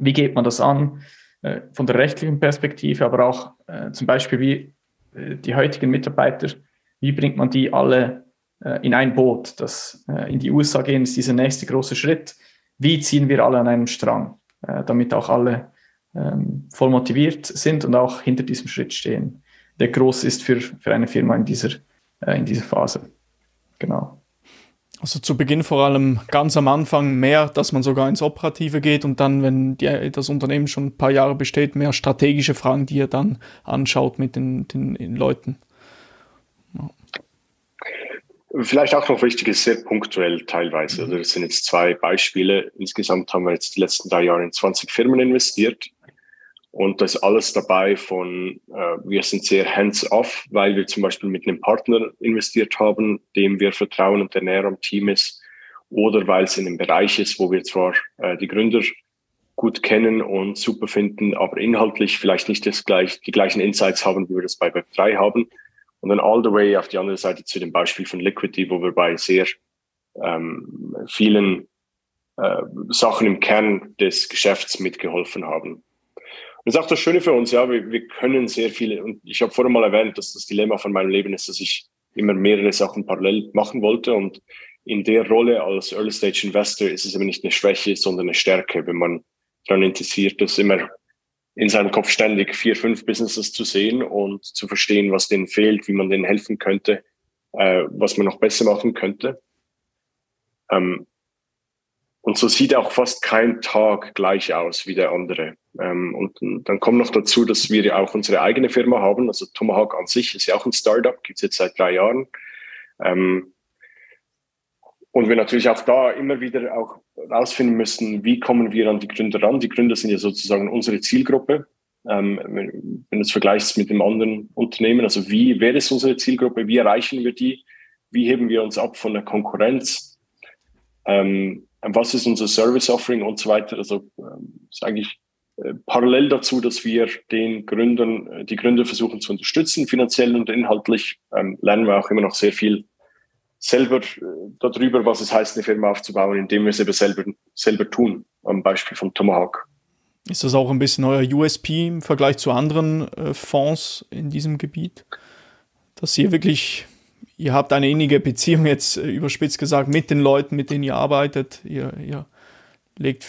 Wie geht man das an? Äh, von der rechtlichen Perspektive, aber auch äh, zum Beispiel, wie die heutigen Mitarbeiter, wie bringt man die alle äh, in ein Boot? Das äh, in die USA gehen ist dieser nächste große Schritt. Wie ziehen wir alle an einem Strang, damit auch alle ähm, voll motiviert sind und auch hinter diesem Schritt stehen, der groß ist für, für eine Firma in dieser, in dieser Phase. Genau.
Also zu Beginn vor allem ganz am Anfang mehr, dass man sogar ins Operative geht und dann, wenn die, das Unternehmen schon ein paar Jahre besteht, mehr strategische Fragen, die ihr dann anschaut mit den, den, den Leuten.
Ja. Vielleicht auch noch wichtig ist, sehr punktuell teilweise. Also das sind jetzt zwei Beispiele. Insgesamt haben wir jetzt die letzten drei Jahre in 20 Firmen investiert. Und das alles dabei von, äh, wir sind sehr hands-off, weil wir zum Beispiel mit einem Partner investiert haben, dem wir vertrauen und der näher am Team ist. Oder weil es in einem Bereich ist, wo wir zwar äh, die Gründer gut kennen und super finden, aber inhaltlich vielleicht nicht das gleich, die gleichen Insights haben, wie wir das bei Web3 haben. Und dann all the way auf die andere Seite zu dem Beispiel von Liquidity, wo wir bei sehr ähm, vielen äh, Sachen im Kern des Geschäfts mitgeholfen haben. Das ist auch das Schöne für uns, ja, wir, wir können sehr viele, und ich habe vorher mal erwähnt, dass das Dilemma von meinem Leben ist, dass ich immer mehrere Sachen parallel machen wollte. Und in der Rolle als Early Stage Investor ist es aber nicht eine Schwäche, sondern eine Stärke, wenn man daran interessiert ist, immer in seinem Kopf ständig vier, fünf Businesses zu sehen und zu verstehen, was denen fehlt, wie man denen helfen könnte, äh, was man noch besser machen könnte. Ähm, und so sieht auch fast kein Tag gleich aus wie der andere. Ähm, und dann kommt noch dazu, dass wir ja auch unsere eigene Firma haben. Also Tomahawk an sich ist ja auch ein Startup, gibt's jetzt seit drei Jahren. Ähm, und wir natürlich auch da immer wieder auch rausfinden müssen, wie kommen wir an die Gründer ran. Die Gründer sind ja sozusagen unsere Zielgruppe. Ähm, wenn du es vergleichst mit dem anderen Unternehmen, also wie, wer ist unsere Zielgruppe, wie erreichen wir die, wie heben wir uns ab von der Konkurrenz, ähm, was ist unser Service Offering und so weiter. Also ist eigentlich äh, parallel dazu, dass wir den Gründern, äh, die Gründer versuchen zu unterstützen, finanziell und inhaltlich, ähm, lernen wir auch immer noch sehr viel selber äh, darüber, was es heißt, eine Firma aufzubauen, indem wir es eben selber, selber tun, am Beispiel von Tomahawk.
Ist das auch ein bisschen euer USP im Vergleich zu anderen äh, Fonds in diesem Gebiet? Dass ihr wirklich, ihr habt eine innige Beziehung jetzt äh, überspitzt gesagt mit den Leuten, mit denen ihr arbeitet. Ihr, ihr legt.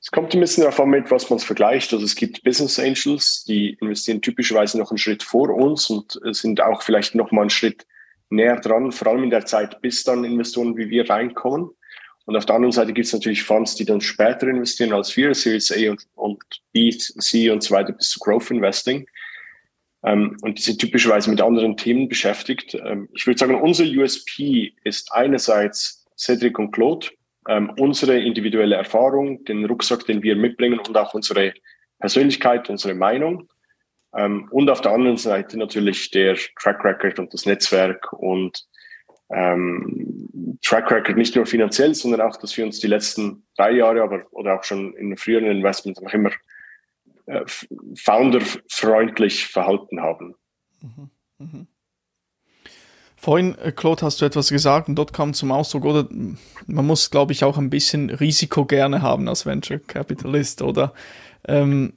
Es kommt ein bisschen davon mit, was man vergleicht. Also es gibt Business Angels, die investieren typischerweise noch einen Schritt vor uns und sind auch vielleicht noch mal einen Schritt näher dran, vor allem in der Zeit, bis dann Investoren wie wir reinkommen. Und auf der anderen Seite gibt es natürlich Fonds, die dann später investieren als wir, Series A und, und B, C und so weiter bis zu Growth Investing. Ähm, und die sind typischerweise mit anderen Themen beschäftigt. Ähm, ich würde sagen, unser USP ist einerseits Cedric und Claude, ähm, unsere individuelle Erfahrung, den Rucksack, den wir mitbringen und auch unsere Persönlichkeit, unsere Meinung. Ähm, und auf der anderen Seite natürlich der Track Record und das Netzwerk und ähm, Track Record nicht nur finanziell, sondern auch, dass wir uns die letzten drei Jahre, aber oder auch schon in früheren Investments noch immer äh, founderfreundlich verhalten haben. Mhm,
mh. Vorhin, äh, Claude, hast du etwas gesagt und dort kam zum Ausdruck, oder man muss, glaube ich, auch ein bisschen Risiko gerne haben als Venture Capitalist, oder? Ähm,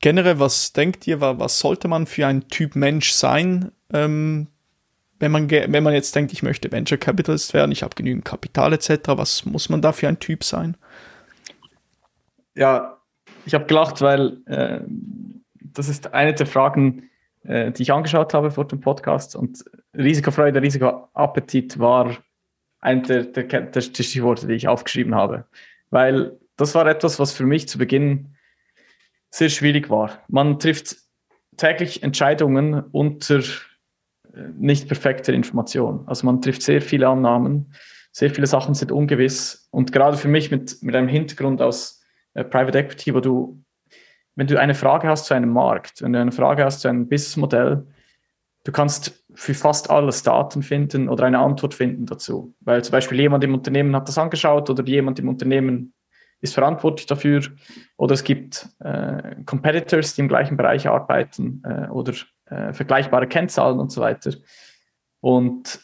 generell, was denkt ihr, was sollte man für ein Typ Mensch sein, ähm, wenn man, wenn man jetzt denkt, ich möchte Venture Capitalist werden, ich habe genügend Kapital etc., was muss man da für ein Typ sein?
Ja, ich habe gelacht, weil äh, das ist eine der Fragen, äh, die ich angeschaut habe vor dem Podcast und Risikofreude, Risikoappetit war eine der, der, der Stichworte, die ich aufgeschrieben habe, weil das war etwas, was für mich zu Beginn sehr schwierig war. Man trifft täglich Entscheidungen unter nicht perfekte Information. Also man trifft sehr viele Annahmen, sehr viele Sachen sind ungewiss. Und gerade für mich mit, mit einem Hintergrund aus äh, Private Equity, wo du, wenn du eine Frage hast zu einem Markt, wenn du eine Frage hast zu einem Businessmodell, du kannst für fast alles Daten finden oder eine Antwort finden dazu. Weil zum Beispiel jemand im Unternehmen hat das angeschaut oder jemand im Unternehmen ist verantwortlich dafür. Oder es gibt äh, Competitors, die im gleichen Bereich arbeiten äh, oder äh, vergleichbare Kennzahlen und so weiter. Und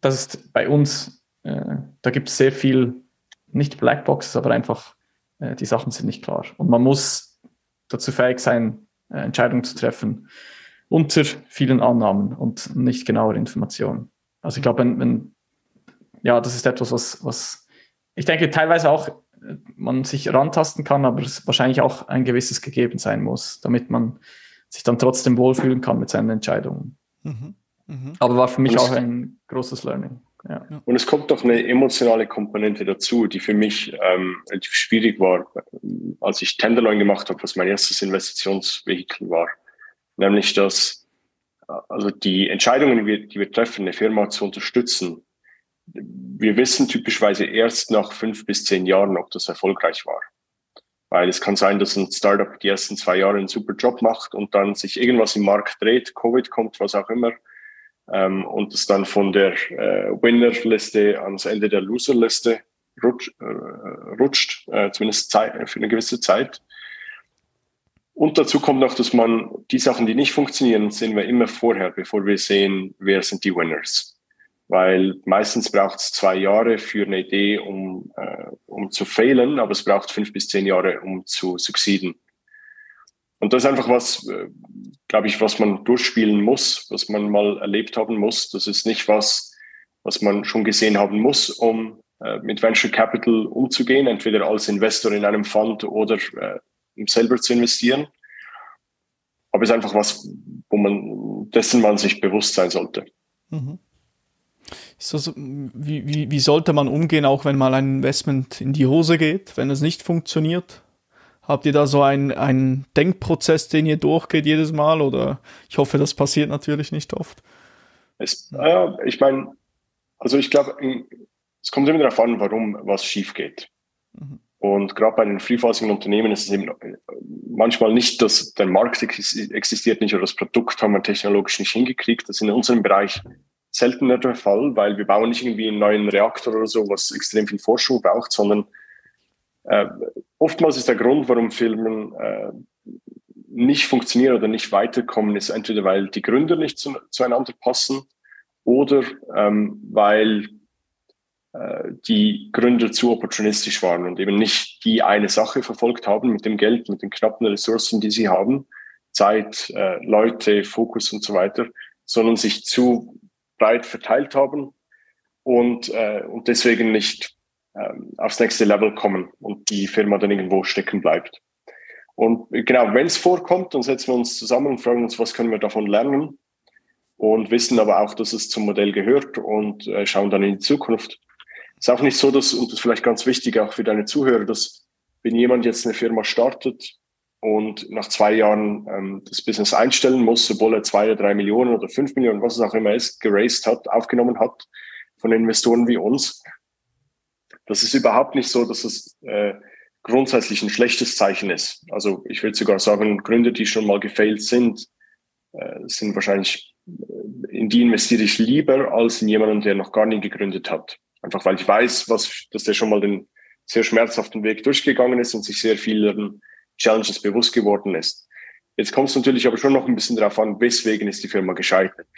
das ist bei uns, äh, da gibt es sehr viel, nicht Blackboxes, aber einfach, äh, die Sachen sind nicht klar. Und man muss dazu fähig sein, äh, Entscheidungen zu treffen unter vielen Annahmen und nicht genauer Informationen. Also ich glaube, wenn, wenn, ja, das ist etwas, was, was ich denke teilweise auch äh, man sich rantasten kann, aber es wahrscheinlich auch ein gewisses gegeben sein muss, damit man sich dann trotzdem wohlfühlen kann mit seinen Entscheidungen. Mhm. Mhm. Aber war für mich auch ein großes Learning. Ja.
Und es kommt doch eine emotionale Komponente dazu, die für mich ähm, schwierig war, als ich Tenderloin gemacht habe, was mein erstes Investitionsvehikel war. Nämlich, dass also die Entscheidungen, die wir, die wir treffen, eine Firma zu unterstützen, wir wissen typischerweise erst nach fünf bis zehn Jahren, ob das erfolgreich war. Weil es kann sein, dass ein Startup die ersten zwei Jahre einen super Job macht und dann sich irgendwas im Markt dreht, Covid kommt, was auch immer, ähm, und es dann von der äh, Winner-Liste ans Ende der Loser-Liste rutscht, äh, rutscht äh, zumindest Zeit, für eine gewisse Zeit. Und dazu kommt noch, dass man die Sachen, die nicht funktionieren, sehen wir immer vorher, bevor wir sehen, wer sind die Winners weil meistens braucht es zwei Jahre für eine Idee, um, äh, um zu failen, aber es braucht fünf bis zehn Jahre, um zu succeeden. Und das ist einfach was, äh, glaube ich, was man durchspielen muss, was man mal erlebt haben muss. Das ist nicht was, was man schon gesehen haben muss, um äh, mit Venture Capital umzugehen, entweder als Investor in einem Fund oder äh, um selber zu investieren. Aber es ist einfach was, wo man, dessen man sich bewusst sein sollte. Mhm.
So, wie, wie, wie sollte man umgehen, auch wenn mal ein Investment in die Hose geht, wenn es nicht funktioniert? Habt ihr da so einen, einen Denkprozess, den ihr durchgeht jedes Mal? Oder ich hoffe, das passiert natürlich nicht oft.
Es, äh, ich meine, also ich glaube, es kommt immer darauf an, warum was schief geht. Mhm. Und gerade bei den freephasigen Unternehmen ist es eben manchmal nicht, dass der Markt existiert nicht oder das Produkt haben wir technologisch nicht hingekriegt. Das ist in unserem Bereich seltener der Fall, weil wir bauen nicht irgendwie einen neuen Reaktor oder so, was extrem viel Forschung braucht, sondern äh, oftmals ist der Grund, warum Firmen äh, nicht funktionieren oder nicht weiterkommen, ist entweder, weil die Gründer nicht zu, zueinander passen oder ähm, weil äh, die Gründer zu opportunistisch waren und eben nicht die eine Sache verfolgt haben mit dem Geld, mit den knappen Ressourcen, die sie haben, Zeit, äh, Leute, Fokus und so weiter, sondern sich zu breit verteilt haben und, äh, und deswegen nicht äh, aufs nächste Level kommen und die Firma dann irgendwo stecken bleibt. Und genau, wenn es vorkommt, dann setzen wir uns zusammen und fragen uns, was können wir davon lernen und wissen aber auch, dass es zum Modell gehört und äh, schauen dann in die Zukunft. Es ist auch nicht so, dass, und das ist vielleicht ganz wichtig auch für deine Zuhörer, dass wenn jemand jetzt eine Firma startet und nach zwei Jahren ähm, das Business einstellen muss, obwohl er zwei oder drei Millionen oder fünf Millionen, was es auch immer ist, geraced hat, aufgenommen hat von Investoren wie uns, das ist überhaupt nicht so, dass es äh, grundsätzlich ein schlechtes Zeichen ist. Also ich würde sogar sagen, Gründer, die schon mal gefailt sind, äh, sind wahrscheinlich, äh, in die investiere ich lieber als in jemanden, der noch gar nie gegründet hat. Einfach weil ich weiß, was, dass der schon mal den sehr schmerzhaften Weg durchgegangen ist und sich sehr vielen Challenges bewusst geworden ist. Jetzt kommt es natürlich aber schon noch ein bisschen darauf an, weswegen ist die Firma gescheitert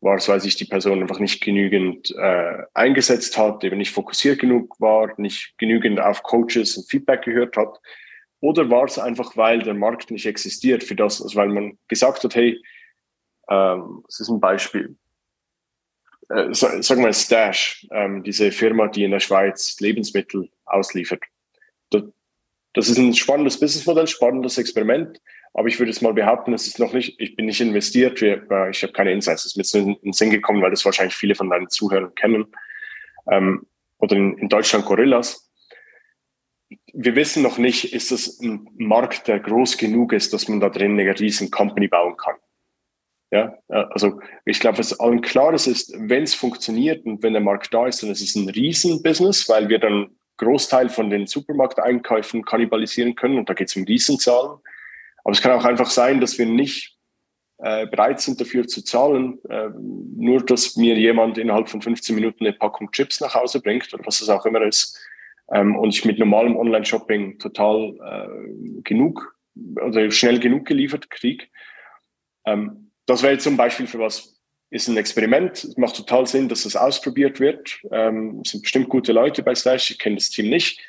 war es, weil sich die Person einfach nicht genügend äh, eingesetzt hat, eben nicht fokussiert genug war, nicht genügend auf Coaches und Feedback gehört hat? Oder war es einfach, weil der Markt nicht existiert für das, also weil man gesagt hat, hey, ähm, das ist ein Beispiel. Äh, sagen wir Stash, ähm, diese Firma, die in der Schweiz Lebensmittel ausliefert. Das ist ein spannendes Businessmodell, spannendes Experiment. Aber ich würde jetzt mal behaupten, es ist noch nicht, ich bin nicht investiert, wir, äh, ich habe keine Insights. Das ist mir jetzt in den Sinn gekommen, weil das wahrscheinlich viele von deinen Zuhörern kennen. Ähm, oder in, in Deutschland Gorillas. Wir wissen noch nicht, ist das ein Markt, der groß genug ist, dass man da drin eine riesen Company bauen kann. Ja, äh, also ich glaube, was allen klar ist, ist, wenn es funktioniert und wenn der Markt da ist, dann ist es ein Riesenbusiness, weil wir dann Großteil von den Supermarkteinkäufen kannibalisieren können und da geht es um Riesenzahlen. Aber es kann auch einfach sein, dass wir nicht äh, bereit sind dafür zu zahlen, äh, nur dass mir jemand innerhalb von 15 Minuten eine Packung Chips nach Hause bringt oder was es auch immer ist ähm, und ich mit normalem Online-Shopping total äh, genug oder schnell genug geliefert kriege. Ähm, das wäre zum Beispiel für was ist ein Experiment. Es macht total Sinn, dass das ausprobiert wird. Ähm, es sind bestimmt gute Leute bei Slash. Ich kenne das Team nicht.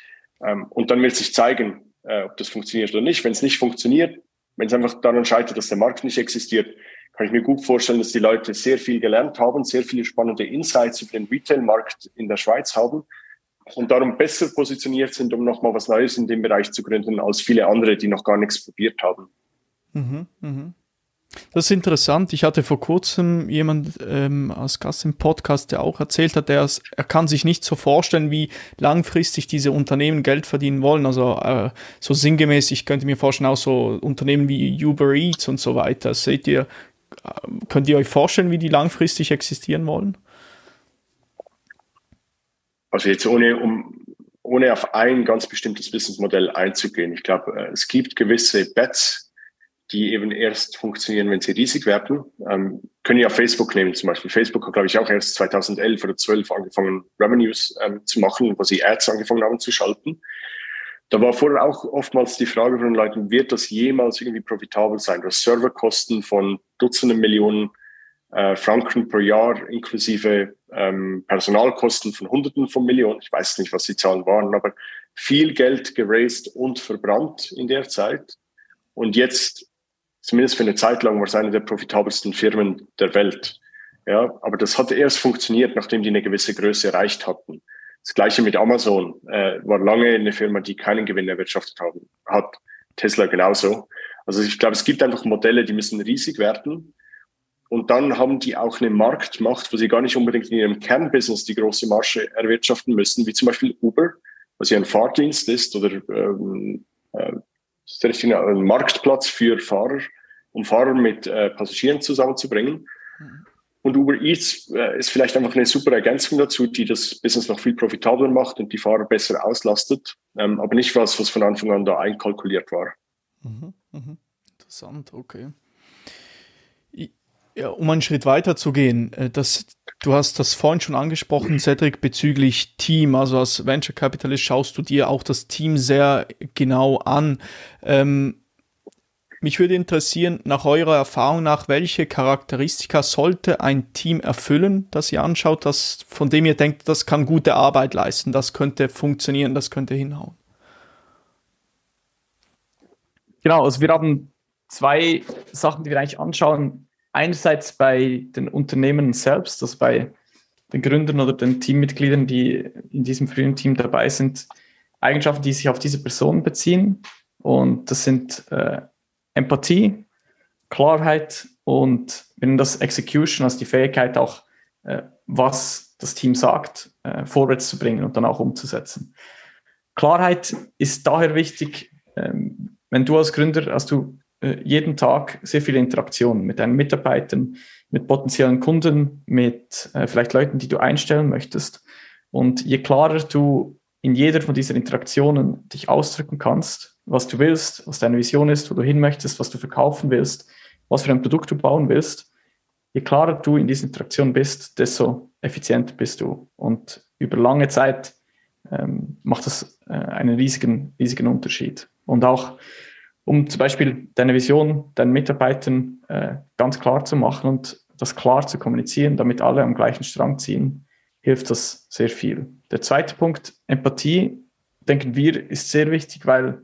Ähm, und dann wird sich zeigen, äh, ob das funktioniert oder nicht. Wenn es nicht funktioniert, wenn es einfach daran scheitert, dass der Markt nicht existiert, kann ich mir gut vorstellen, dass die Leute sehr viel gelernt haben, sehr viele spannende Insights über den Retail-Markt in der Schweiz haben und darum besser positioniert sind, um nochmal was Neues in dem Bereich zu gründen, als viele andere, die noch gar nichts probiert haben. Mhm,
mh. Das ist interessant. Ich hatte vor kurzem jemand ähm, als Gast im Podcast, der auch erzählt hat, er, er kann sich nicht so vorstellen, wie langfristig diese Unternehmen Geld verdienen wollen. Also äh, so sinngemäß, ich könnte mir vorstellen, auch so Unternehmen wie Uber Eats und so weiter. Seht ihr, äh, könnt ihr euch vorstellen, wie die langfristig existieren wollen?
Also jetzt ohne, um, ohne auf ein ganz bestimmtes Businessmodell einzugehen. Ich glaube, äh, es gibt gewisse Bets, die eben erst funktionieren, wenn sie riesig werden. Ähm, können ja Facebook nehmen zum Beispiel. Facebook hat, glaube ich, auch erst 2011 oder 12 angefangen, Revenues ähm, zu machen, wo sie Ads angefangen haben zu schalten. Da war vorher auch oftmals die Frage von den Leuten, wird das jemals irgendwie profitabel sein? Das Serverkosten von Dutzenden Millionen äh, Franken pro Jahr inklusive ähm, Personalkosten von Hunderten von Millionen. Ich weiß nicht, was die Zahlen waren, aber viel Geld geraced und verbrannt in der Zeit. Und jetzt zumindest für eine Zeit lang war es eine der profitabelsten Firmen der Welt. Ja, aber das hat erst funktioniert, nachdem die eine gewisse Größe erreicht hatten. Das gleiche mit Amazon äh, war lange eine Firma, die keinen Gewinn erwirtschaftet haben, hat. Tesla genauso. Also ich glaube, es gibt einfach Modelle, die müssen riesig werden. Und dann haben die auch eine Marktmacht, wo sie gar nicht unbedingt in ihrem Kernbusiness die große Marge erwirtschaften müssen, wie zum Beispiel Uber, was ja ein Fahrdienst ist oder ähm, äh, ist richtig ein Marktplatz für Fahrer, um Fahrer mit äh, Passagieren zusammenzubringen. Mhm. Und Uber Eats äh, ist vielleicht einfach eine super Ergänzung dazu, die das Business noch viel profitabler macht und die Fahrer besser auslastet, ähm, aber nicht was, was von Anfang an da einkalkuliert war. Mhm,
mh. Interessant, okay. Ja, um einen Schritt weiter zu gehen, äh, das Du hast das vorhin schon angesprochen, Cedric, bezüglich Team. Also als Venture Capitalist schaust du dir auch das Team sehr genau an. Ähm, mich würde interessieren, nach eurer Erfahrung nach, welche Charakteristika sollte ein Team erfüllen, das ihr anschaut, das, von dem ihr denkt, das kann gute Arbeit leisten, das könnte funktionieren, das könnte hinhauen?
Genau, also wir haben zwei Sachen, die wir eigentlich anschauen. Einerseits bei den Unternehmen selbst, also bei den Gründern oder den Teammitgliedern, die in diesem frühen Team dabei sind, Eigenschaften, die sich auf diese Person beziehen. Und das sind äh, Empathie, Klarheit und wenn das Execution, also die Fähigkeit auch, äh, was das Team sagt, äh, vorwärts zu bringen und dann auch umzusetzen. Klarheit ist daher wichtig, ähm, wenn du als Gründer hast du jeden Tag sehr viele Interaktionen mit deinen Mitarbeitern, mit potenziellen Kunden, mit äh, vielleicht Leuten, die du einstellen möchtest. Und je klarer du in jeder von diesen Interaktionen dich ausdrücken kannst, was du willst, was deine Vision ist, wo du hin möchtest, was du verkaufen willst, was für ein Produkt du bauen willst, je klarer du in diesen Interaktionen bist, desto effizienter bist du. Und über lange Zeit ähm, macht das äh, einen riesigen, riesigen Unterschied. Und auch, um zum Beispiel deine Vision deinen Mitarbeitern äh, ganz klar zu machen und das klar zu kommunizieren, damit alle am gleichen Strang ziehen, hilft das sehr viel. Der zweite Punkt, Empathie, denken wir, ist sehr wichtig, weil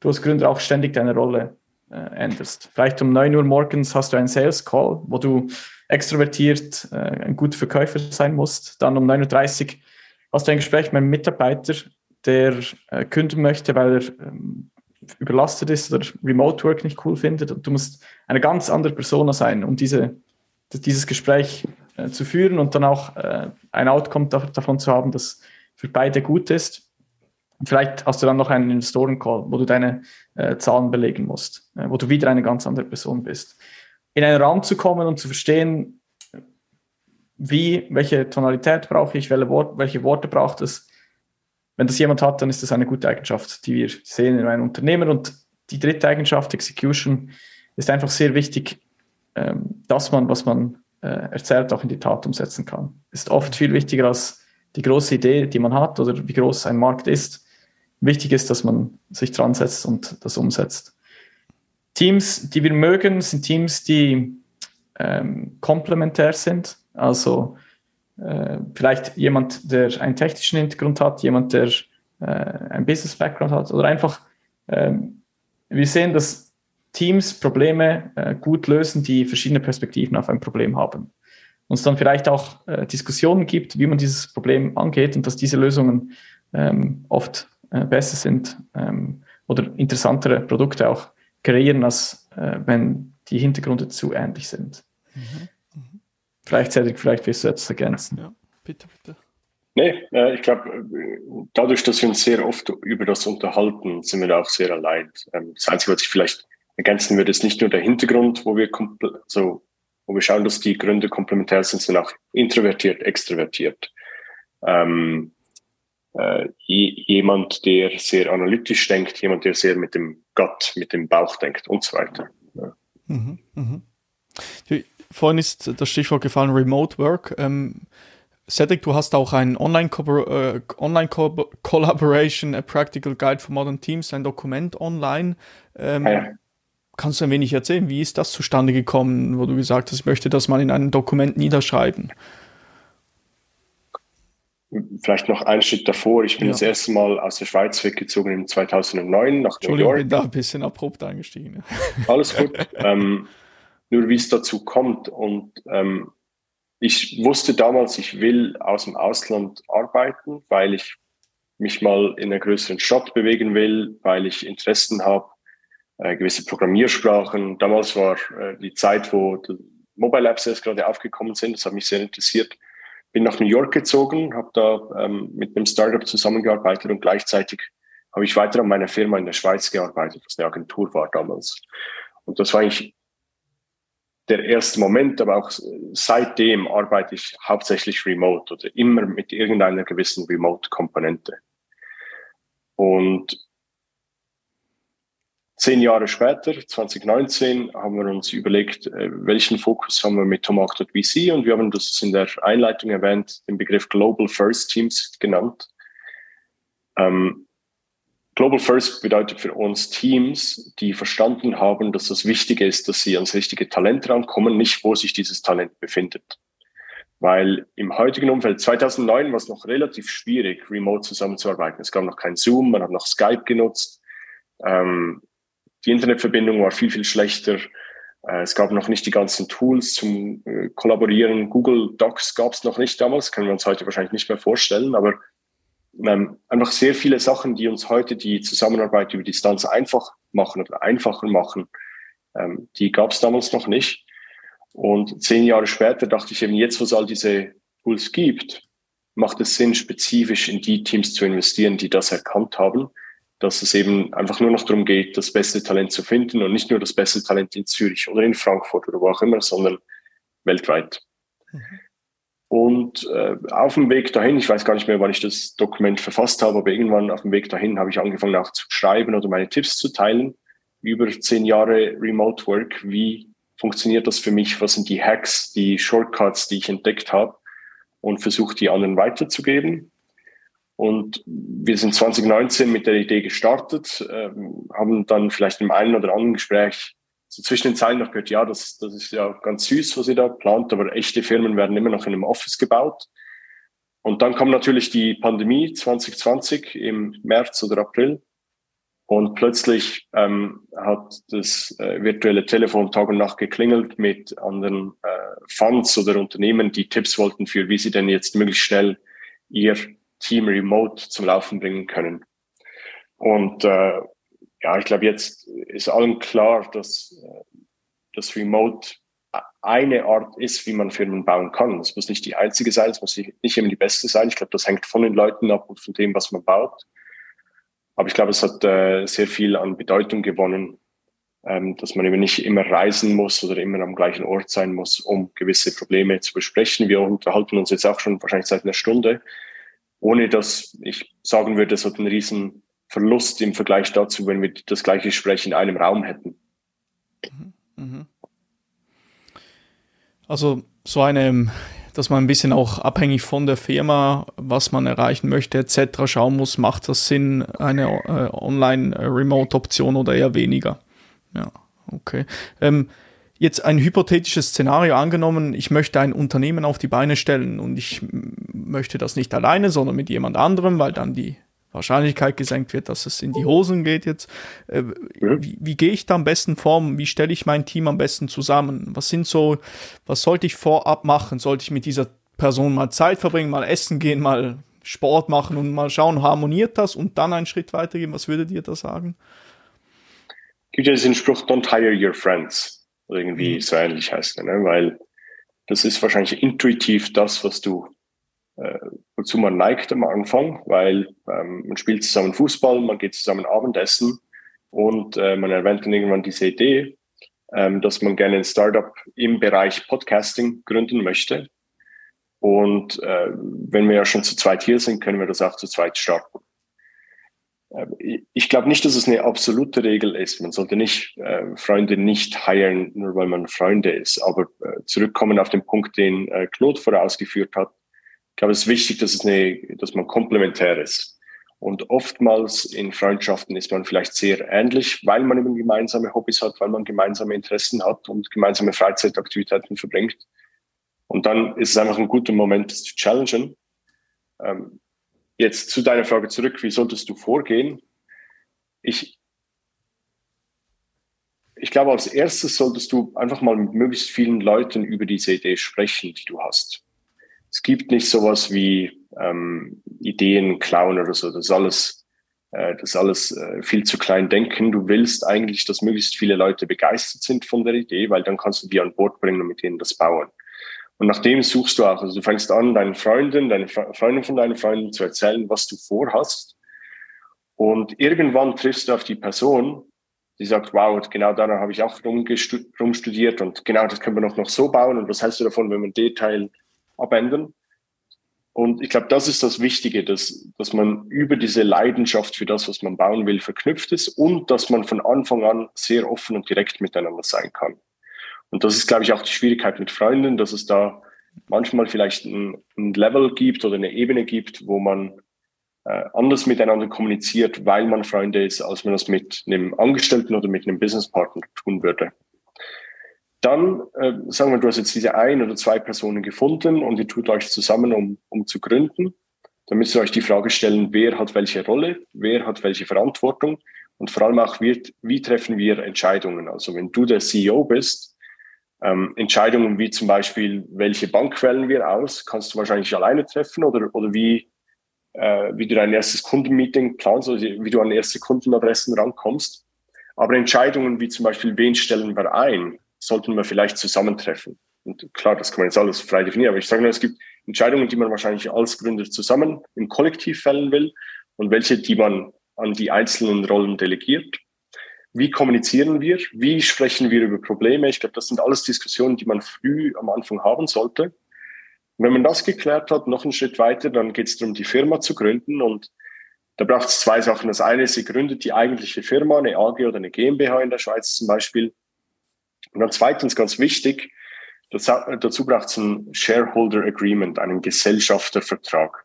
du als Gründer auch ständig deine Rolle äh, änderst. Vielleicht um 9 Uhr morgens hast du einen Sales Call, wo du extrovertiert äh, ein guter Verkäufer sein musst. Dann um 9.30 Uhr hast du ein Gespräch mit einem Mitarbeiter, der äh, kündigen möchte, weil er ähm, überlastet ist oder Remote Work nicht cool findet. Und du musst eine ganz andere Persona sein, um diese, dieses Gespräch äh, zu führen und dann auch äh, ein Outcome davon zu haben, das für beide gut ist. Vielleicht hast du dann noch einen Investoren-Call, wo du deine äh, Zahlen belegen musst, äh, wo du wieder eine ganz andere Person bist. In einen Raum zu kommen und zu verstehen, wie, welche Tonalität brauche ich, welche, Wort, welche Worte braucht es. Wenn das jemand hat, dann ist das eine gute Eigenschaft, die wir sehen in einem Unternehmen. Und die dritte Eigenschaft, Execution, ist einfach sehr wichtig, ähm, dass man, was man äh, erzählt, auch in die Tat umsetzen kann. Ist oft viel wichtiger als die große Idee, die man hat oder wie groß ein Markt ist wichtig ist, dass man sich dran setzt und das umsetzt. Teams, die wir mögen, sind Teams, die ähm, komplementär sind. Also äh, vielleicht jemand, der einen technischen Hintergrund hat, jemand, der äh, ein Business-Background hat oder einfach, ähm, wir sehen, dass Teams Probleme äh, gut lösen, die verschiedene Perspektiven auf ein Problem haben. Und es dann vielleicht auch äh, Diskussionen gibt, wie man dieses Problem angeht und dass diese Lösungen ähm, oft äh, besser sind ähm, oder interessantere Produkte auch kreieren, als äh, wenn die Hintergründe zu ähnlich sind. Mhm. Mhm. Vielleicht, willst du etwas ergänzen. Ja,
bitte, bitte. Nee, äh, ich glaube, dadurch, dass wir uns sehr oft über das unterhalten, sind wir da auch sehr allein. Ähm, das Einzige, was ich vielleicht ergänzen würde, ist nicht nur der Hintergrund, wo wir so, wo wir schauen, dass die Gründe komplementär sind, sondern auch introvertiert, extrovertiert. Ähm, äh, jemand, der sehr analytisch denkt, jemand, der sehr mit dem Gut, mit dem Bauch denkt und so weiter. Ja. Mhm,
mhm. Vorhin ist das Stichwort gefallen, Remote Work. Ähm, Cedric, du hast auch ein Online-Collaboration, äh, Online a Practical Guide for Modern Teams, ein Dokument online. Ähm, ja. Kannst du ein wenig erzählen, wie ist das zustande gekommen, wo du gesagt hast, ich möchte das mal in einem Dokument niederschreiben?
vielleicht noch einen Schritt davor. Ich bin ja. das erste Mal aus der Schweiz weggezogen in 2009 nach New York. Ich bin
da ein bisschen abrupt eingestiegen.
Alles gut. ähm, nur wie es dazu kommt. Und ähm, ich wusste damals, ich will aus dem Ausland arbeiten, weil ich mich mal in einer größeren Stadt bewegen will, weil ich Interessen habe, äh, gewisse Programmiersprachen. Damals war äh, die Zeit, wo die Mobile Apps erst gerade aufgekommen sind. Das hat mich sehr interessiert bin nach New York gezogen, habe da ähm, mit einem Startup zusammengearbeitet und gleichzeitig habe ich weiter an meiner Firma in der Schweiz gearbeitet, was eine Agentur war damals. Und das war eigentlich der erste Moment, aber auch seitdem arbeite ich hauptsächlich remote oder immer mit irgendeiner gewissen Remote-Komponente. Und zehn Jahre später, 2019, haben wir uns überlegt, äh, welchen Fokus haben wir mit Tomac.vc und wir haben das in der Einleitung erwähnt, den Begriff Global First Teams genannt. Ähm, Global First bedeutet für uns Teams, die verstanden haben, dass das Wichtige ist, dass sie ans richtige Talent rankommen, nicht wo sich dieses Talent befindet. Weil im heutigen Umfeld, 2009 war es noch relativ schwierig, remote zusammenzuarbeiten. Es gab noch kein Zoom, man hat noch Skype genutzt. Ähm, die Internetverbindung war viel, viel schlechter. Äh, es gab noch nicht die ganzen Tools zum äh, Kollaborieren. Google Docs gab es noch nicht damals, können wir uns heute wahrscheinlich nicht mehr vorstellen, aber ähm, einfach sehr viele Sachen, die uns heute die Zusammenarbeit über Distanz einfach machen oder einfacher machen, ähm, die gab es damals noch nicht. Und zehn Jahre später dachte ich eben, jetzt, wo es all diese Tools gibt, macht es Sinn, spezifisch in die Teams zu investieren, die das erkannt haben, dass es eben einfach nur noch darum geht, das beste Talent zu finden und nicht nur das beste Talent in Zürich oder in Frankfurt oder wo auch immer, sondern weltweit. Mhm. Und äh, auf dem Weg dahin, ich weiß gar nicht mehr, wann ich das Dokument verfasst habe, aber irgendwann auf dem Weg dahin habe ich angefangen auch zu schreiben oder meine Tipps zu teilen über zehn Jahre Remote Work. Wie funktioniert das für mich? Was sind die Hacks, die Shortcuts, die ich entdeckt habe? Und versuche die anderen weiterzugeben. Und wir sind 2019 mit der Idee gestartet, ähm, haben dann vielleicht im einen oder anderen Gespräch so zwischen den Zeilen noch gehört, ja, das, das ist ja ganz süß, was ihr da plant, aber echte Firmen werden immer noch in einem Office gebaut. Und dann kam natürlich die Pandemie 2020 im März oder April. Und plötzlich ähm, hat das äh, virtuelle Telefon Tag und Nacht geklingelt mit anderen äh, Funds oder Unternehmen, die Tipps wollten für, wie sie denn jetzt möglichst schnell ihr Team remote zum Laufen bringen können. Und äh, ja, ich glaube, jetzt ist allen klar, dass äh, das Remote eine Art ist, wie man Firmen bauen kann. Es muss nicht die einzige sein, es muss nicht immer die beste sein. Ich glaube, das hängt von den Leuten ab und von dem, was man baut. Aber ich glaube, es hat äh, sehr viel an Bedeutung gewonnen, ähm, dass man eben nicht immer reisen muss oder immer am gleichen Ort sein muss, um gewisse Probleme zu besprechen. Wir unterhalten uns jetzt auch schon wahrscheinlich seit einer Stunde, ohne dass ich sagen würde, es hat einen riesen Verlust im Vergleich dazu, wenn wir das gleiche Gespräch in einem Raum hätten. Mhm.
Also so eine, dass man ein bisschen auch abhängig von der Firma, was man erreichen möchte, etc. schauen muss, macht das Sinn, eine äh, Online-Remote-Option oder eher weniger? Ja, okay. Ähm, jetzt ein hypothetisches Szenario angenommen, ich möchte ein Unternehmen auf die Beine stellen und ich möchte das nicht alleine, sondern mit jemand anderem, weil dann die Wahrscheinlichkeit gesenkt wird, dass es in die Hosen geht jetzt. Äh, wie, wie gehe ich da am besten vor? Wie stelle ich mein Team am besten zusammen? Was sind so, was sollte ich vorab machen? Sollte ich mit dieser Person mal Zeit verbringen, mal essen gehen, mal Sport machen und mal schauen, harmoniert das und dann einen Schritt weitergehen? Was würdet ihr da sagen?
Gibt ja diesen Spruch, don't hire your friends. Irgendwie mhm. so ähnlich heißt er, ne? weil das ist wahrscheinlich intuitiv das, was du äh, wozu man neigt am Anfang, weil ähm, man spielt zusammen Fußball, man geht zusammen Abendessen und äh, man erwähnt dann irgendwann diese Idee, ähm, dass man gerne ein Startup im Bereich Podcasting gründen möchte. Und äh, wenn wir ja schon zu zweit hier sind, können wir das auch zu zweit starten. Äh, ich glaube nicht, dass es eine absolute Regel ist. Man sollte nicht äh, Freunde nicht heiren, nur weil man Freunde ist. Aber äh, zurückkommen auf den Punkt, den äh, Claude vorausgeführt hat, ich glaube, es ist wichtig, dass, es eine, dass man komplementär ist. Und oftmals in Freundschaften ist man vielleicht sehr ähnlich, weil man eben gemeinsame Hobbys hat, weil man gemeinsame Interessen hat und gemeinsame Freizeitaktivitäten verbringt. Und dann ist es einfach ein guter Moment, das zu challengen. Ähm, jetzt zu deiner Frage zurück, wie solltest du vorgehen? Ich, ich glaube, als erstes solltest du einfach mal mit möglichst vielen Leuten über diese Idee sprechen, die du hast es gibt nicht sowas wie ähm, Ideen klauen oder so. Das ist alles, äh, das ist alles äh, viel zu klein denken. Du willst eigentlich, dass möglichst viele Leute begeistert sind von der Idee, weil dann kannst du die an Bord bringen und mit denen das bauen. Und nach dem suchst du auch. Also du fängst an, deinen Freunden, deine Freundin von deinen Freunden zu erzählen, was du vorhast. Und irgendwann triffst du auf die Person, die sagt, wow, genau daran habe ich auch rumstudiert und genau das können wir noch, noch so bauen und was hältst du davon, wenn wir ein Detail abändern. Und ich glaube, das ist das Wichtige, dass, dass man über diese Leidenschaft für das, was man bauen will, verknüpft ist und dass man von Anfang an sehr offen und direkt miteinander sein kann. Und das ist, glaube ich, auch die Schwierigkeit mit Freunden, dass es da manchmal vielleicht ein, ein Level gibt oder eine Ebene gibt, wo man äh, anders miteinander kommuniziert, weil man Freunde ist, als man das mit einem Angestellten oder mit einem Businesspartner tun würde. Dann, äh, sagen wir, du hast jetzt diese ein oder zwei Personen gefunden und ihr tut euch zusammen, um, um zu gründen. Dann müsst ihr euch die Frage stellen, wer hat welche Rolle, wer hat welche Verantwortung und vor allem auch, wie, wie treffen wir Entscheidungen. Also wenn du der CEO bist, ähm, Entscheidungen wie zum Beispiel, welche Bank wählen wir aus, kannst du wahrscheinlich alleine treffen oder, oder wie, äh, wie du dein erstes Kundenmeeting planst, also wie du an erste Kundenadressen rankommst. Aber Entscheidungen wie zum Beispiel, wen stellen wir ein, sollten wir vielleicht zusammentreffen. Und klar, das kann man jetzt alles frei definieren, aber ich sage nur, es gibt Entscheidungen, die man wahrscheinlich als Gründer zusammen im Kollektiv fällen will und welche, die man an die einzelnen Rollen delegiert. Wie kommunizieren wir? Wie sprechen wir über Probleme? Ich glaube, das sind alles Diskussionen, die man früh am Anfang haben sollte. Und wenn man das geklärt hat, noch einen Schritt weiter, dann geht es darum, die Firma zu gründen. Und da braucht es zwei Sachen. Das eine ist, sie gründet die eigentliche Firma, eine AG oder eine GmbH in der Schweiz zum Beispiel. Und dann zweitens ganz wichtig, dazu braucht es ein Shareholder Agreement, einen Gesellschaftervertrag.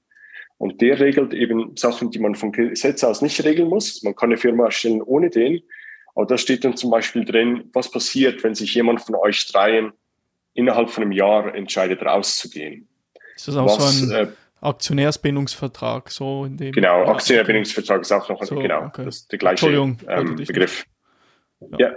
Und der regelt eben Sachen, die man vom Gesetz aus nicht regeln muss. Man kann eine Firma erstellen ohne den. Aber da steht dann zum Beispiel drin, was passiert, wenn sich jemand von euch dreien innerhalb von einem Jahr entscheidet, rauszugehen.
Ist das auch was, so ein äh, Aktionärsbindungsvertrag? So in dem,
genau, ja, Aktionärsbindungsvertrag ist auch noch so, genau, okay. das der gleiche ähm, Begriff. Ja. ja.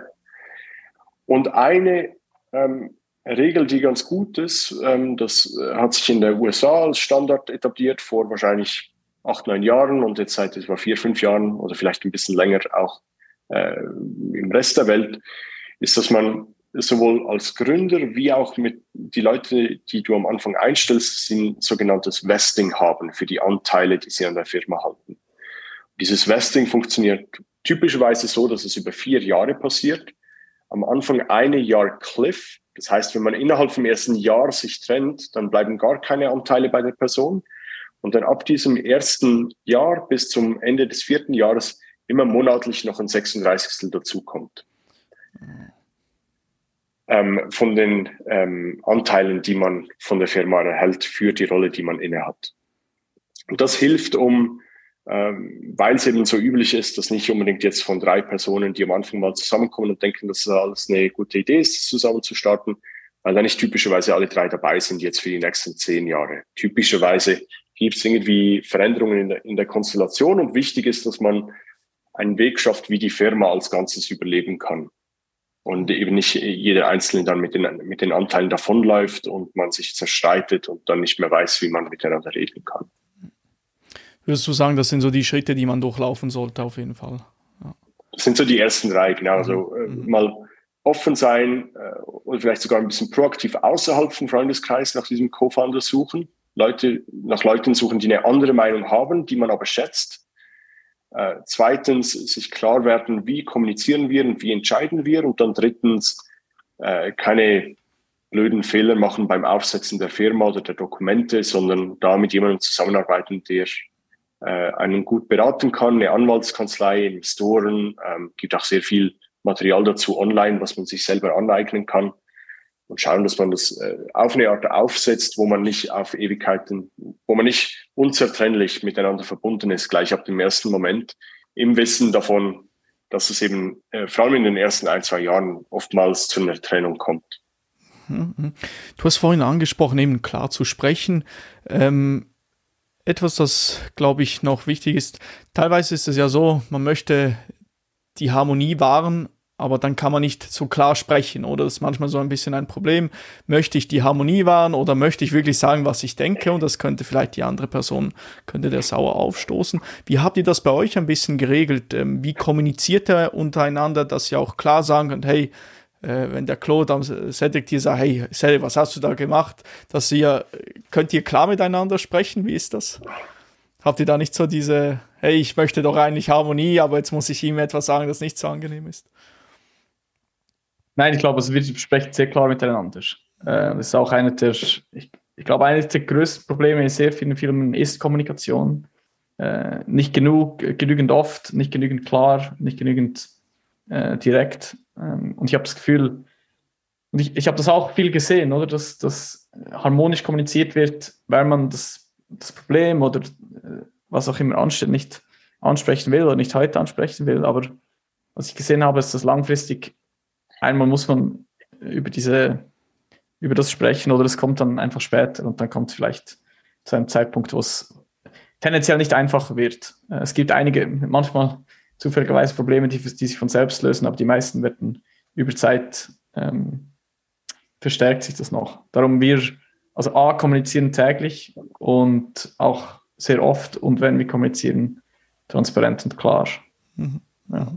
Und eine ähm, Regel, die ganz gut ist, ähm, das hat sich in der USA als Standard etabliert vor wahrscheinlich acht, neun Jahren und jetzt seit etwa vier, fünf Jahren oder vielleicht ein bisschen länger auch äh, im Rest der Welt, ist, dass man sowohl als Gründer wie auch mit die Leute, die du am Anfang einstellst, ein sogenanntes Vesting haben für die Anteile, die sie an der Firma halten. Dieses Vesting funktioniert typischerweise so, dass es über vier Jahre passiert am Anfang eine Jahr Cliff. Das heißt, wenn man innerhalb vom ersten Jahr sich trennt, dann bleiben gar keine Anteile bei der Person. Und dann ab diesem ersten Jahr bis zum Ende des vierten Jahres immer monatlich noch ein 36. dazukommt. Ähm, von den ähm, Anteilen, die man von der Firma erhält für die Rolle, die man innehat. Und das hilft, um ähm, weil es eben so üblich ist, dass nicht unbedingt jetzt von drei Personen, die am Anfang mal zusammenkommen und denken, dass es alles eine gute Idee ist, zusammen zu starten, weil da nicht typischerweise alle drei dabei sind jetzt für die nächsten zehn Jahre. Typischerweise gibt es irgendwie Veränderungen in der, in der Konstellation und wichtig ist, dass man einen Weg schafft, wie die Firma als Ganzes überleben kann. Und eben nicht jeder Einzelne dann mit den, mit den Anteilen davonläuft und man sich zerstreitet und dann nicht mehr weiß, wie man miteinander reden kann
würdest du sagen, das sind so die Schritte, die man durchlaufen sollte, auf jeden Fall.
Ja. Das sind so die ersten drei, genau. Also äh, mhm. mal offen sein äh, und vielleicht sogar ein bisschen proaktiv außerhalb vom Freundeskreis nach diesem Co-Founder suchen. Leute, nach Leuten suchen, die eine andere Meinung haben, die man aber schätzt. Äh, zweitens, sich klar werden, wie kommunizieren wir und wie entscheiden wir. Und dann drittens, äh, keine blöden Fehler machen beim Aufsetzen der Firma oder der Dokumente, sondern da mit jemandem zusammenarbeiten, der äh, einen gut beraten kann, eine Anwaltskanzlei, Investoren, ähm, gibt auch sehr viel Material dazu online, was man sich selber aneignen kann und schauen, dass man das äh, auf eine Art aufsetzt, wo man nicht auf Ewigkeiten, wo man nicht unzertrennlich miteinander verbunden ist, gleich ab dem ersten Moment, im Wissen davon, dass es eben äh, vor allem in den ersten ein, zwei Jahren oftmals zu einer Trennung kommt.
Mhm. Du hast vorhin angesprochen, eben klar zu sprechen. Ähm, etwas, das, glaube ich, noch wichtig ist. Teilweise ist es ja so, man möchte die Harmonie wahren, aber dann kann man nicht so klar sprechen, oder? Das ist manchmal so ein bisschen ein Problem. Möchte ich die Harmonie wahren oder möchte ich wirklich sagen, was ich denke? Und das könnte vielleicht die andere Person, könnte der sauer aufstoßen. Wie habt ihr das bei euch ein bisschen geregelt? Ähm, wie kommuniziert ihr untereinander, dass ihr auch klar sagen könnt, hey, wenn der Claude am Cedric dir sagt, hey, Cedric, was hast du da gemacht? Dass ihr, könnt ihr klar miteinander sprechen? Wie ist das? Habt ihr da nicht so diese, hey, ich möchte doch eigentlich Harmonie, aber jetzt muss ich ihm etwas sagen, das nicht so angenehm ist?
Nein, ich glaube, also wir sprechen sehr klar miteinander. Äh, das ist auch einer der, ich, ich glaube, eines der größten Probleme in sehr vielen Firmen ist Kommunikation. Äh, nicht genug, genügend oft, nicht genügend klar, nicht genügend äh, direkt. Ähm, und ich habe das Gefühl, und ich, ich habe das auch viel gesehen, oder, dass das harmonisch kommuniziert wird, weil man das, das Problem oder äh, was auch immer ansteht, nicht ansprechen will oder nicht heute ansprechen will. Aber was ich gesehen habe, ist, dass langfristig einmal muss man über diese über das sprechen oder es kommt dann einfach später und dann kommt es vielleicht zu einem Zeitpunkt, wo es tendenziell nicht einfacher wird. Äh, es gibt einige, manchmal zufälligerweise Probleme, die, die sich von selbst lösen, aber die meisten werden über Zeit ähm, verstärkt sich das noch. Darum wir, also A, kommunizieren täglich und auch sehr oft und wenn wir kommunizieren, transparent und klar. Mhm. Ja.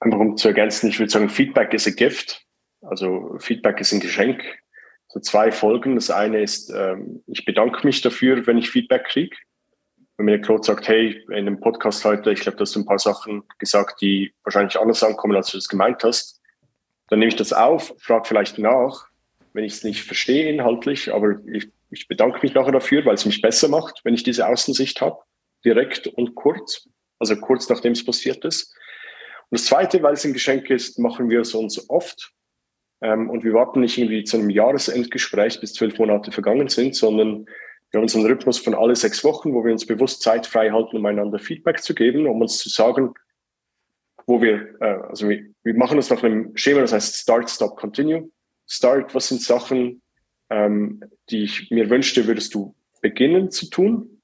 Einfach um zu ergänzen, ich würde sagen, Feedback ist ein Gift. Also Feedback ist ein Geschenk. So zwei Folgen. Das eine ist, ähm, ich bedanke mich dafür, wenn ich Feedback kriege. Wenn mir der Claude sagt, hey, in dem Podcast heute, ich glaube, du hast ein paar Sachen gesagt, die wahrscheinlich anders ankommen, als du das gemeint hast, dann nehme ich das auf, frage vielleicht nach, wenn ich es nicht verstehe inhaltlich, aber ich, ich bedanke mich nachher dafür, weil es mich besser macht, wenn ich diese Außensicht habe, direkt und kurz, also kurz nachdem es passiert ist. Und das Zweite, weil es ein Geschenk ist, machen wir es uns oft. Ähm, und wir warten nicht irgendwie zu einem Jahresendgespräch, bis zwölf Monate vergangen sind, sondern wir haben einen Rhythmus von alle sechs Wochen, wo wir uns bewusst Zeit frei halten, um einander Feedback zu geben, um uns zu sagen, wo wir, äh, also wir, wir machen das nach einem Schema, das heißt Start, Stop, Continue. Start, was sind Sachen, ähm, die ich mir wünschte, würdest du beginnen zu tun?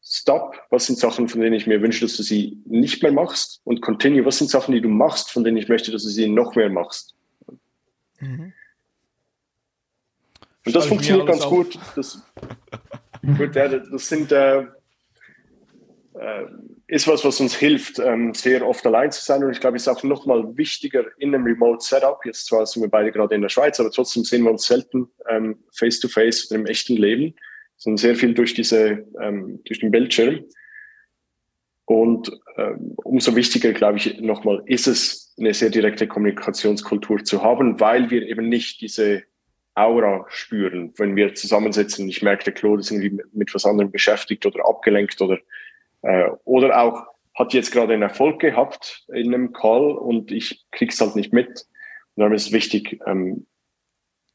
Stop, was sind Sachen, von denen ich mir wünsche, dass du sie nicht mehr machst? Und Continue, was sind Sachen, die du machst, von denen ich möchte, dass du sie noch mehr machst? Mhm. Und das funktioniert ganz auf. gut. Das, das sind äh, äh, ist was, was uns hilft, ähm, sehr oft allein zu sein. Und ich glaube, es ist auch noch mal wichtiger in einem Remote-Setup. Jetzt zwar sind wir beide gerade in der Schweiz, aber trotzdem sehen wir uns selten ähm, face-to-face oder im echten Leben, sondern sehr viel durch diese, ähm, durch den Bildschirm. Und ähm, umso wichtiger, glaube ich, nochmal ist es, eine sehr direkte Kommunikationskultur zu haben, weil wir eben nicht diese Aura spüren, wenn wir zusammensitzen. Ich merke, der Claude ist irgendwie mit was anderem beschäftigt oder abgelenkt oder, äh, oder auch hat jetzt gerade einen Erfolg gehabt in einem Call und ich krieg's halt nicht mit. Und darum ist es wichtig, ähm,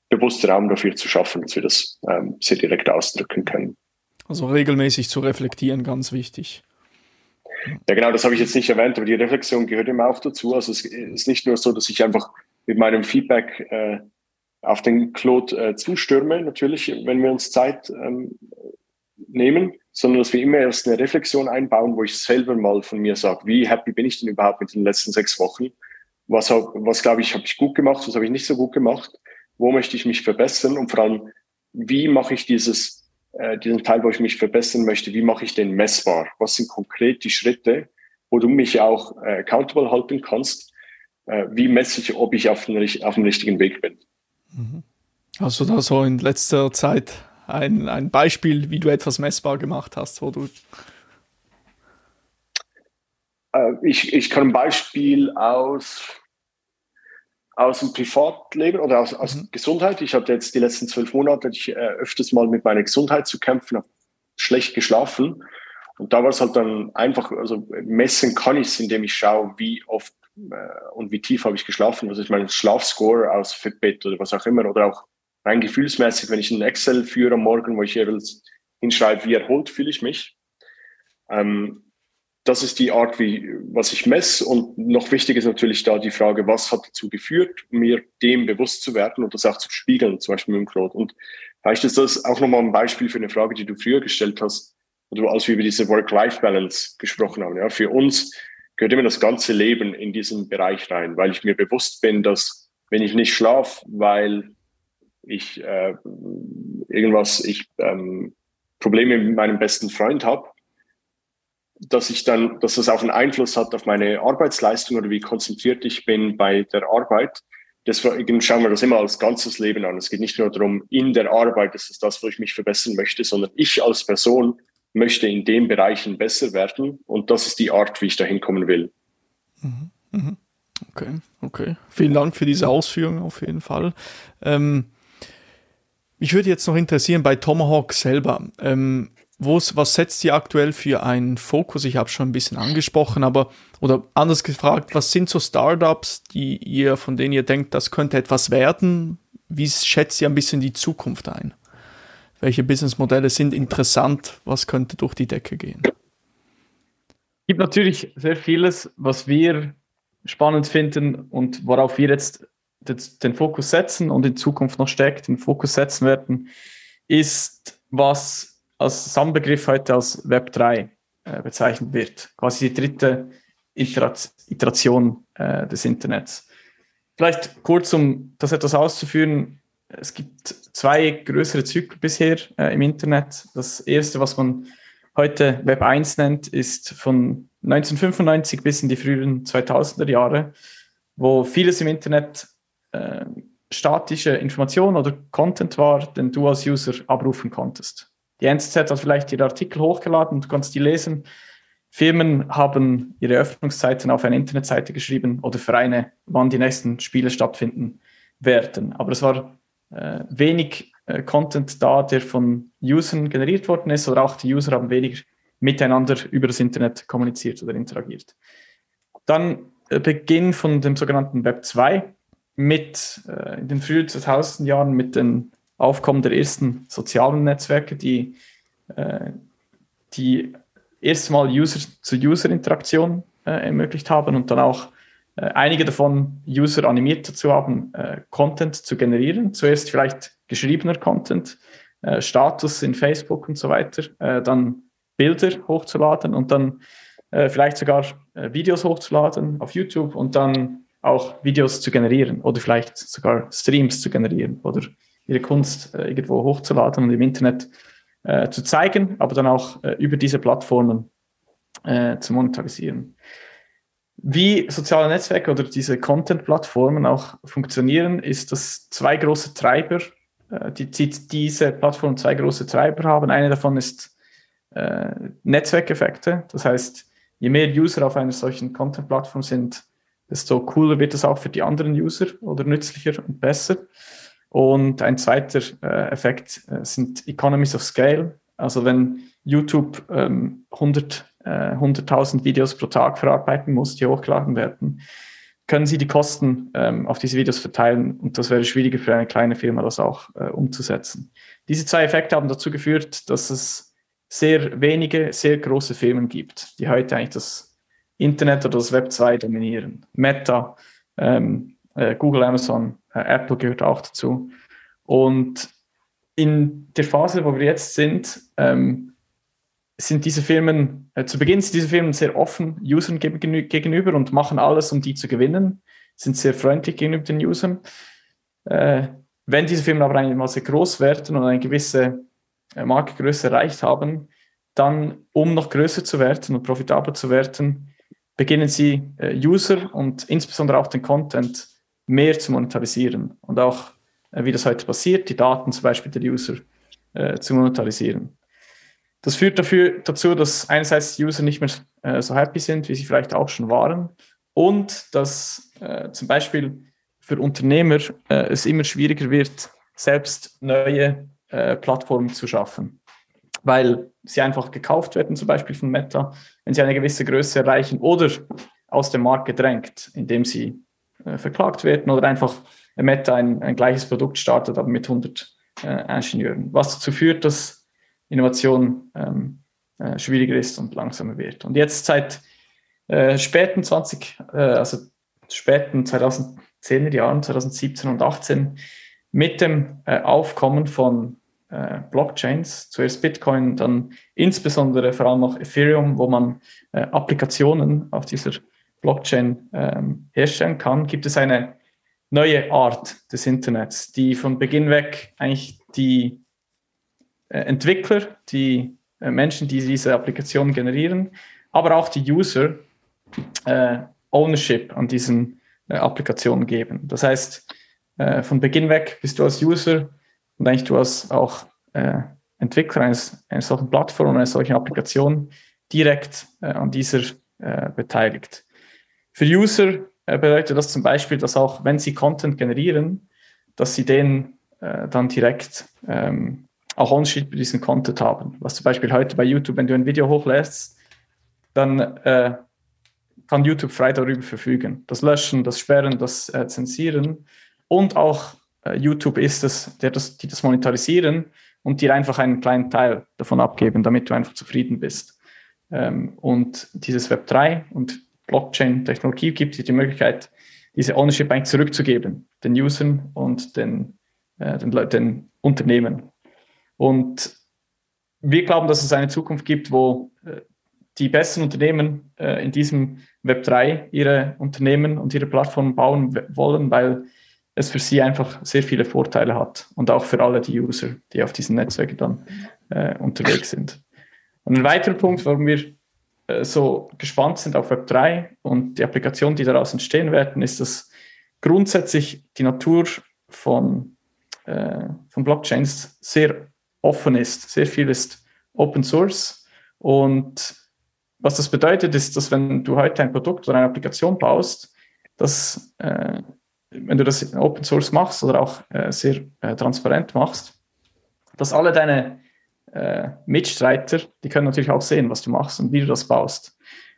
bewusst Raum dafür zu schaffen, dass wir das ähm, sehr direkt ausdrücken können.
Also regelmäßig zu reflektieren, ganz wichtig.
Ja, genau, das habe ich jetzt nicht erwähnt, aber die Reflexion gehört immer auch dazu. Also es ist nicht nur so, dass ich einfach mit meinem Feedback äh, auf den Claude äh, zustürme, natürlich, wenn wir uns Zeit ähm, nehmen, sondern dass wir immer erst eine Reflexion einbauen, wo ich selber mal von mir sage, wie happy bin ich denn überhaupt mit den letzten sechs Wochen? Was, was glaube ich, habe ich gut gemacht, was habe ich nicht so gut gemacht? Wo möchte ich mich verbessern? Und vor allem, wie mache ich dieses äh, diesen Teil, wo ich mich verbessern möchte, wie mache ich den messbar? Was sind konkret die Schritte, wo du mich auch äh, accountable halten kannst? Äh, wie messe ich, ob ich auf, den, auf dem richtigen Weg bin?
Hast du da so in letzter Zeit ein, ein Beispiel, wie du etwas messbar gemacht hast, wo du
äh, ich, ich kann ein Beispiel aus aus dem Privatleben oder aus, aus mhm. Gesundheit. Ich hatte jetzt die letzten zwölf Monate ich, äh, öfters mal mit meiner Gesundheit zu kämpfen, habe schlecht geschlafen. Und da war es halt dann einfach, also messen kann ich es, indem ich schaue, wie oft und wie tief habe ich geschlafen. Also ich meine Schlafscore aus Fitbit oder was auch immer oder auch rein gefühlsmäßig, wenn ich einen Excel führe am Morgen, wo ich jeweils hinschreibe, wie erholt fühle ich mich. Ähm, das ist die Art, wie, was ich messe. Und noch wichtig ist natürlich da die Frage, was hat dazu geführt, mir dem bewusst zu werden und das auch zu spiegeln, zum Beispiel mit dem Claude. Und vielleicht ist das auch nochmal ein Beispiel für eine Frage, die du früher gestellt hast, oder als wir über diese Work-Life-Balance gesprochen haben. Ja, für uns gehört immer das ganze Leben in diesen Bereich rein, weil ich mir bewusst bin, dass wenn ich nicht schlafe, weil ich äh, irgendwas, ich ähm, Probleme mit meinem besten Freund habe, dass ich dann, dass das auch einen Einfluss hat auf meine Arbeitsleistung oder wie konzentriert ich bin bei der Arbeit. Deswegen schauen wir das immer als ganzes Leben an. Es geht nicht nur darum, in der Arbeit, das ist das, wo ich mich verbessern möchte, sondern ich als Person möchte in den Bereichen besser werden und das ist die Art, wie ich dahin kommen will.
Mhm, mhm. Okay, okay. Vielen Dank für diese Ausführung auf jeden Fall. Ähm, Mich würde jetzt noch interessieren bei Tomahawk selber. Ähm, was setzt ihr aktuell für einen Fokus? Ich habe schon ein bisschen angesprochen, aber oder anders gefragt, was sind so Startups, die ihr, von denen ihr denkt, das könnte etwas werden? Wie schätzt ihr ein bisschen die Zukunft ein? Welche Businessmodelle sind interessant? Was könnte durch die Decke gehen?
Es gibt natürlich sehr vieles, was wir spannend finden und worauf wir jetzt den Fokus setzen und in Zukunft noch stärker den Fokus setzen werden, ist, was als Zusammenbegriff heute als Web 3 äh, bezeichnet wird. Quasi die dritte Iteration äh, des Internets. Vielleicht kurz, um das etwas auszuführen. Es gibt zwei größere Zyklen bisher äh, im Internet. Das erste, was man heute Web 1 nennt, ist von 1995 bis in die frühen 2000er Jahre, wo vieles im Internet äh, statische Information oder Content war, den du als User abrufen konntest. Die NZZ hat vielleicht ihre Artikel hochgeladen und du kannst die lesen. Firmen haben ihre Öffnungszeiten auf eine Internetseite geschrieben oder Vereine, wann die nächsten Spiele stattfinden werden. Aber es war äh, wenig äh, Content da, der von Usern generiert worden ist, oder auch die User haben weniger miteinander über das Internet kommuniziert oder interagiert. Dann äh, Beginn von dem sogenannten Web 2 mit äh, in den frühen 2000 Jahren mit dem Aufkommen der ersten sozialen Netzwerke, die äh, die erstmal User-zu-User-Interaktion äh, ermöglicht haben und dann auch einige davon User animiert dazu haben, äh, Content zu generieren. Zuerst vielleicht geschriebener Content, äh, Status in Facebook und so weiter, dann Bilder hochzuladen und dann vielleicht sogar Videos hochzuladen auf YouTube und dann auch Videos zu generieren oder vielleicht sogar Streams zu generieren oder ihre Kunst äh, irgendwo hochzuladen und im Internet äh, zu zeigen, aber dann auch äh, über diese Plattformen äh, zu monetarisieren. Wie soziale Netzwerke oder diese Content-Plattformen auch funktionieren, ist, dass zwei große Treiber, äh, die, die, diese Plattformen zwei große Treiber haben. Eine davon ist äh, Netzwerkeffekte. Das heißt, je mehr User auf einer solchen Content-Plattform sind, desto cooler wird es auch für die anderen User oder nützlicher und besser. Und ein zweiter äh, Effekt äh, sind Economies of Scale. Also wenn YouTube ähm, 100, äh, 100.000 Videos pro Tag verarbeiten muss, die hochgeladen werden, können sie die Kosten ähm, auf diese Videos verteilen und das wäre schwieriger für eine kleine Firma, das auch äh, umzusetzen. Diese zwei Effekte haben dazu geführt, dass es sehr wenige, sehr große Firmen gibt, die heute eigentlich das Internet oder das Web 2 dominieren. Meta, ähm, äh, Google, Amazon, äh, Apple gehört auch dazu. Und in der Phase, wo wir jetzt sind, ähm, sind diese Firmen, äh, zu Beginn sind diese Firmen sehr offen Usern gegenüber und machen alles, um die zu gewinnen, sind sehr freundlich gegenüber den Usern. Äh, wenn diese Firmen aber einmal sehr groß werden und eine gewisse äh, Marktgröße erreicht haben, dann, um noch größer zu werden und profitabler zu werden, beginnen sie äh, User und insbesondere auch den Content mehr zu monetarisieren und auch, äh, wie das heute passiert, die Daten zum Beispiel der User äh, zu monetarisieren. Das führt dafür, dazu, dass einerseits die User nicht mehr äh, so happy sind, wie sie vielleicht auch schon waren und dass äh, zum Beispiel für Unternehmer äh, es immer schwieriger wird, selbst neue äh, Plattformen zu schaffen, weil sie einfach gekauft werden, zum Beispiel von Meta, wenn sie eine gewisse Größe erreichen oder aus dem Markt gedrängt, indem sie äh, verklagt werden oder einfach Meta ein, ein gleiches Produkt startet, aber mit 100 äh, Ingenieuren. Was dazu führt, dass Innovation ähm, äh, schwieriger ist und langsamer wird. Und jetzt seit äh, späten 20, äh, also späten 2010er Jahren, 2017 und 2018, mit dem äh, Aufkommen von Blockchains, zuerst Bitcoin, dann insbesondere vor allem noch Ethereum, wo man Applikationen auf dieser Blockchain ähm, herstellen kann, gibt es eine neue Art des Internets, die von Beginn weg eigentlich die äh, Entwickler, die äh, Menschen, die diese Applikationen generieren, aber auch die User äh, Ownership an diesen äh, Applikationen geben. Das heißt, äh, von Beginn weg bist du als User und eigentlich du als auch äh, Entwickler eines, einer solchen Plattform, einer solchen Applikation direkt an dieser beteiligt. Für User äh, bedeutet das zum Beispiel, dass auch wenn sie Content generieren, dass sie den äh, dann direkt ähm, auch Ownership für diesen Content haben. Was zum Beispiel heute bei YouTube, wenn du ein Video hochlässt, dann äh, kann YouTube frei darüber verfügen. Das Löschen, das Sperren, das äh, Zensieren und auch äh, YouTube ist es, der das, die das monetarisieren und dir einfach einen kleinen Teil davon abgeben, damit du einfach zufrieden bist. Ähm, und dieses Web 3 und Blockchain-Technologie gibt dir die Möglichkeit, diese Ownership eigentlich zurückzugeben, den Usern und den, äh, den, den Unternehmen. Und wir glauben, dass es eine Zukunft gibt, wo äh, die besten Unternehmen äh, in diesem Web 3 ihre Unternehmen und ihre Plattformen bauen wollen, weil es für sie einfach sehr viele Vorteile hat und auch für alle die User, die auf diesen Netzwerken dann äh, unterwegs sind. Und ein weiterer Punkt, warum wir so gespannt sind auf Web 3 und die Applikationen, die daraus entstehen werden, ist, dass grundsätzlich die Natur von, äh, von Blockchains sehr offen ist. Sehr viel ist Open Source und was das bedeutet, ist, dass wenn du heute ein Produkt oder eine Applikation baust, dass äh, wenn du das Open Source machst oder auch äh, sehr äh, transparent machst, dass alle deine äh, Mitstreiter, die können natürlich auch sehen, was du machst und wie du das baust.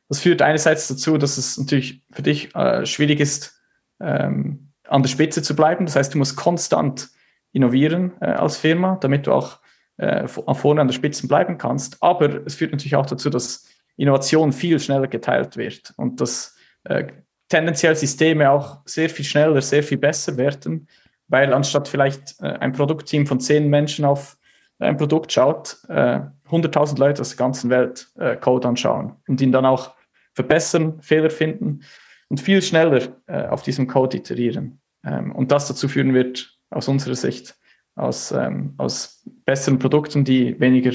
Das führt einerseits dazu, dass es natürlich für dich äh, schwierig ist, ähm, an der Spitze zu bleiben. Das heißt, du musst konstant innovieren äh, als Firma, damit du auch äh, vorne an der Spitze bleiben kannst. Aber es führt natürlich auch dazu, dass Innovation viel schneller geteilt wird und dass äh, tendenziell Systeme auch sehr viel schneller, sehr viel besser werden, weil anstatt vielleicht äh, ein Produktteam von zehn Menschen auf ein Produkt schaut, äh, 100.000 Leute aus der ganzen Welt äh, Code anschauen und ihn dann auch verbessern, Fehler finden und viel schneller äh, auf diesem Code iterieren. Ähm, und das dazu führen wird, aus unserer Sicht, aus, ähm, aus besseren Produkten, die weniger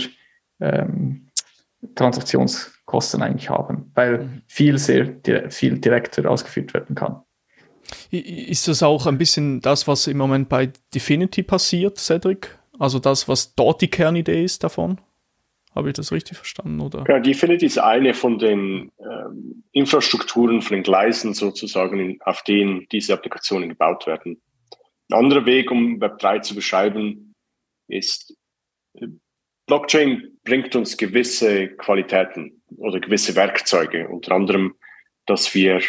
ähm, Transaktionskosten eigentlich haben, weil mhm. viel sehr viel direkter ausgeführt werden kann.
Ist das auch ein bisschen das, was im Moment bei Definity passiert, Cedric? Also das, was dort die Kernidee ist davon? Habe ich das richtig verstanden? Oder?
Ja, Definity ist eine von den ähm, Infrastrukturen, von den Gleisen sozusagen, auf denen diese Applikationen gebaut werden. Ein anderer Weg, um Web3 zu beschreiben, ist, äh, Blockchain bringt uns gewisse Qualitäten oder gewisse Werkzeuge, unter anderem, dass wir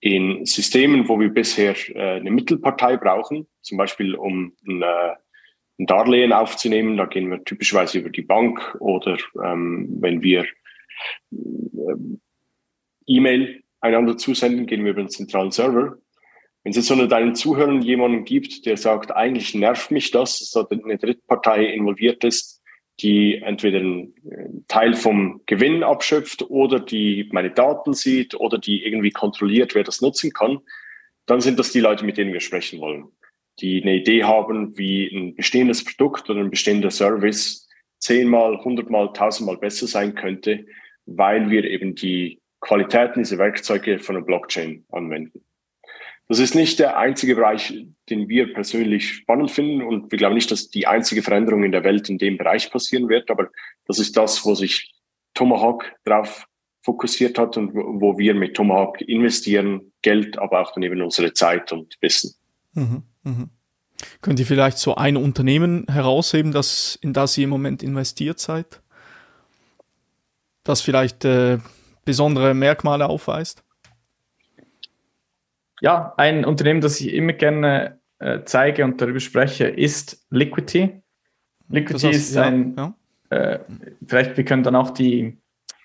in Systemen, wo wir bisher äh, eine Mittelpartei brauchen, zum Beispiel um ein, äh, ein, Darlehen aufzunehmen, da gehen wir typischerweise über die Bank oder ähm, wenn wir äh, E-Mail einander zusenden, gehen wir über den zentralen Server. Wenn es jetzt unter deinen Zuhörern jemanden gibt, der sagt, eigentlich nervt mich das, dass da eine Drittpartei involviert ist, die entweder einen Teil vom Gewinn abschöpft oder die meine Daten sieht oder die irgendwie kontrolliert, wer das nutzen kann, dann sind das die Leute, mit denen wir sprechen wollen, die eine Idee haben, wie ein bestehendes Produkt oder ein bestehender Service zehnmal, hundertmal, tausendmal besser sein könnte, weil wir eben die Qualitäten dieser Werkzeuge von der Blockchain anwenden. Das ist nicht der einzige Bereich, den wir persönlich spannend finden und wir glauben nicht, dass die einzige Veränderung in der Welt in dem Bereich passieren wird, aber das ist das, wo sich Tomahawk drauf fokussiert hat und wo wir mit Tomahawk investieren, Geld, aber auch dann eben unsere Zeit und Wissen. Mhm,
mh. Könnt ihr vielleicht so ein Unternehmen herausheben, das, in das ihr im Moment investiert seid? Das vielleicht äh, besondere Merkmale aufweist?
Ja, ein Unternehmen, das ich immer gerne äh, zeige und darüber spreche, ist Liquidity. Liquidity heißt, ist ein, ja. Äh, vielleicht wir können dann auch die,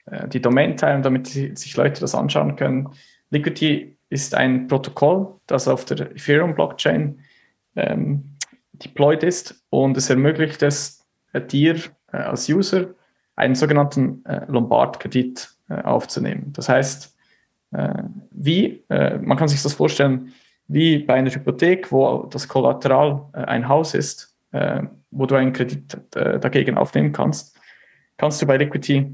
äh, die Domain teilen, damit sich Leute das anschauen können. Liquidity ist ein Protokoll, das auf der Ethereum-Blockchain ähm, deployed ist und es ermöglicht es äh, dir äh, als User einen sogenannten äh, Lombard-Kredit aufzunehmen. Das heißt, wie, äh, man kann sich das vorstellen, wie bei einer Hypothek, wo das Kollateral äh, ein Haus ist, wo du einen Kredit dagegen aufnehmen kannst, kannst du bei Liquidity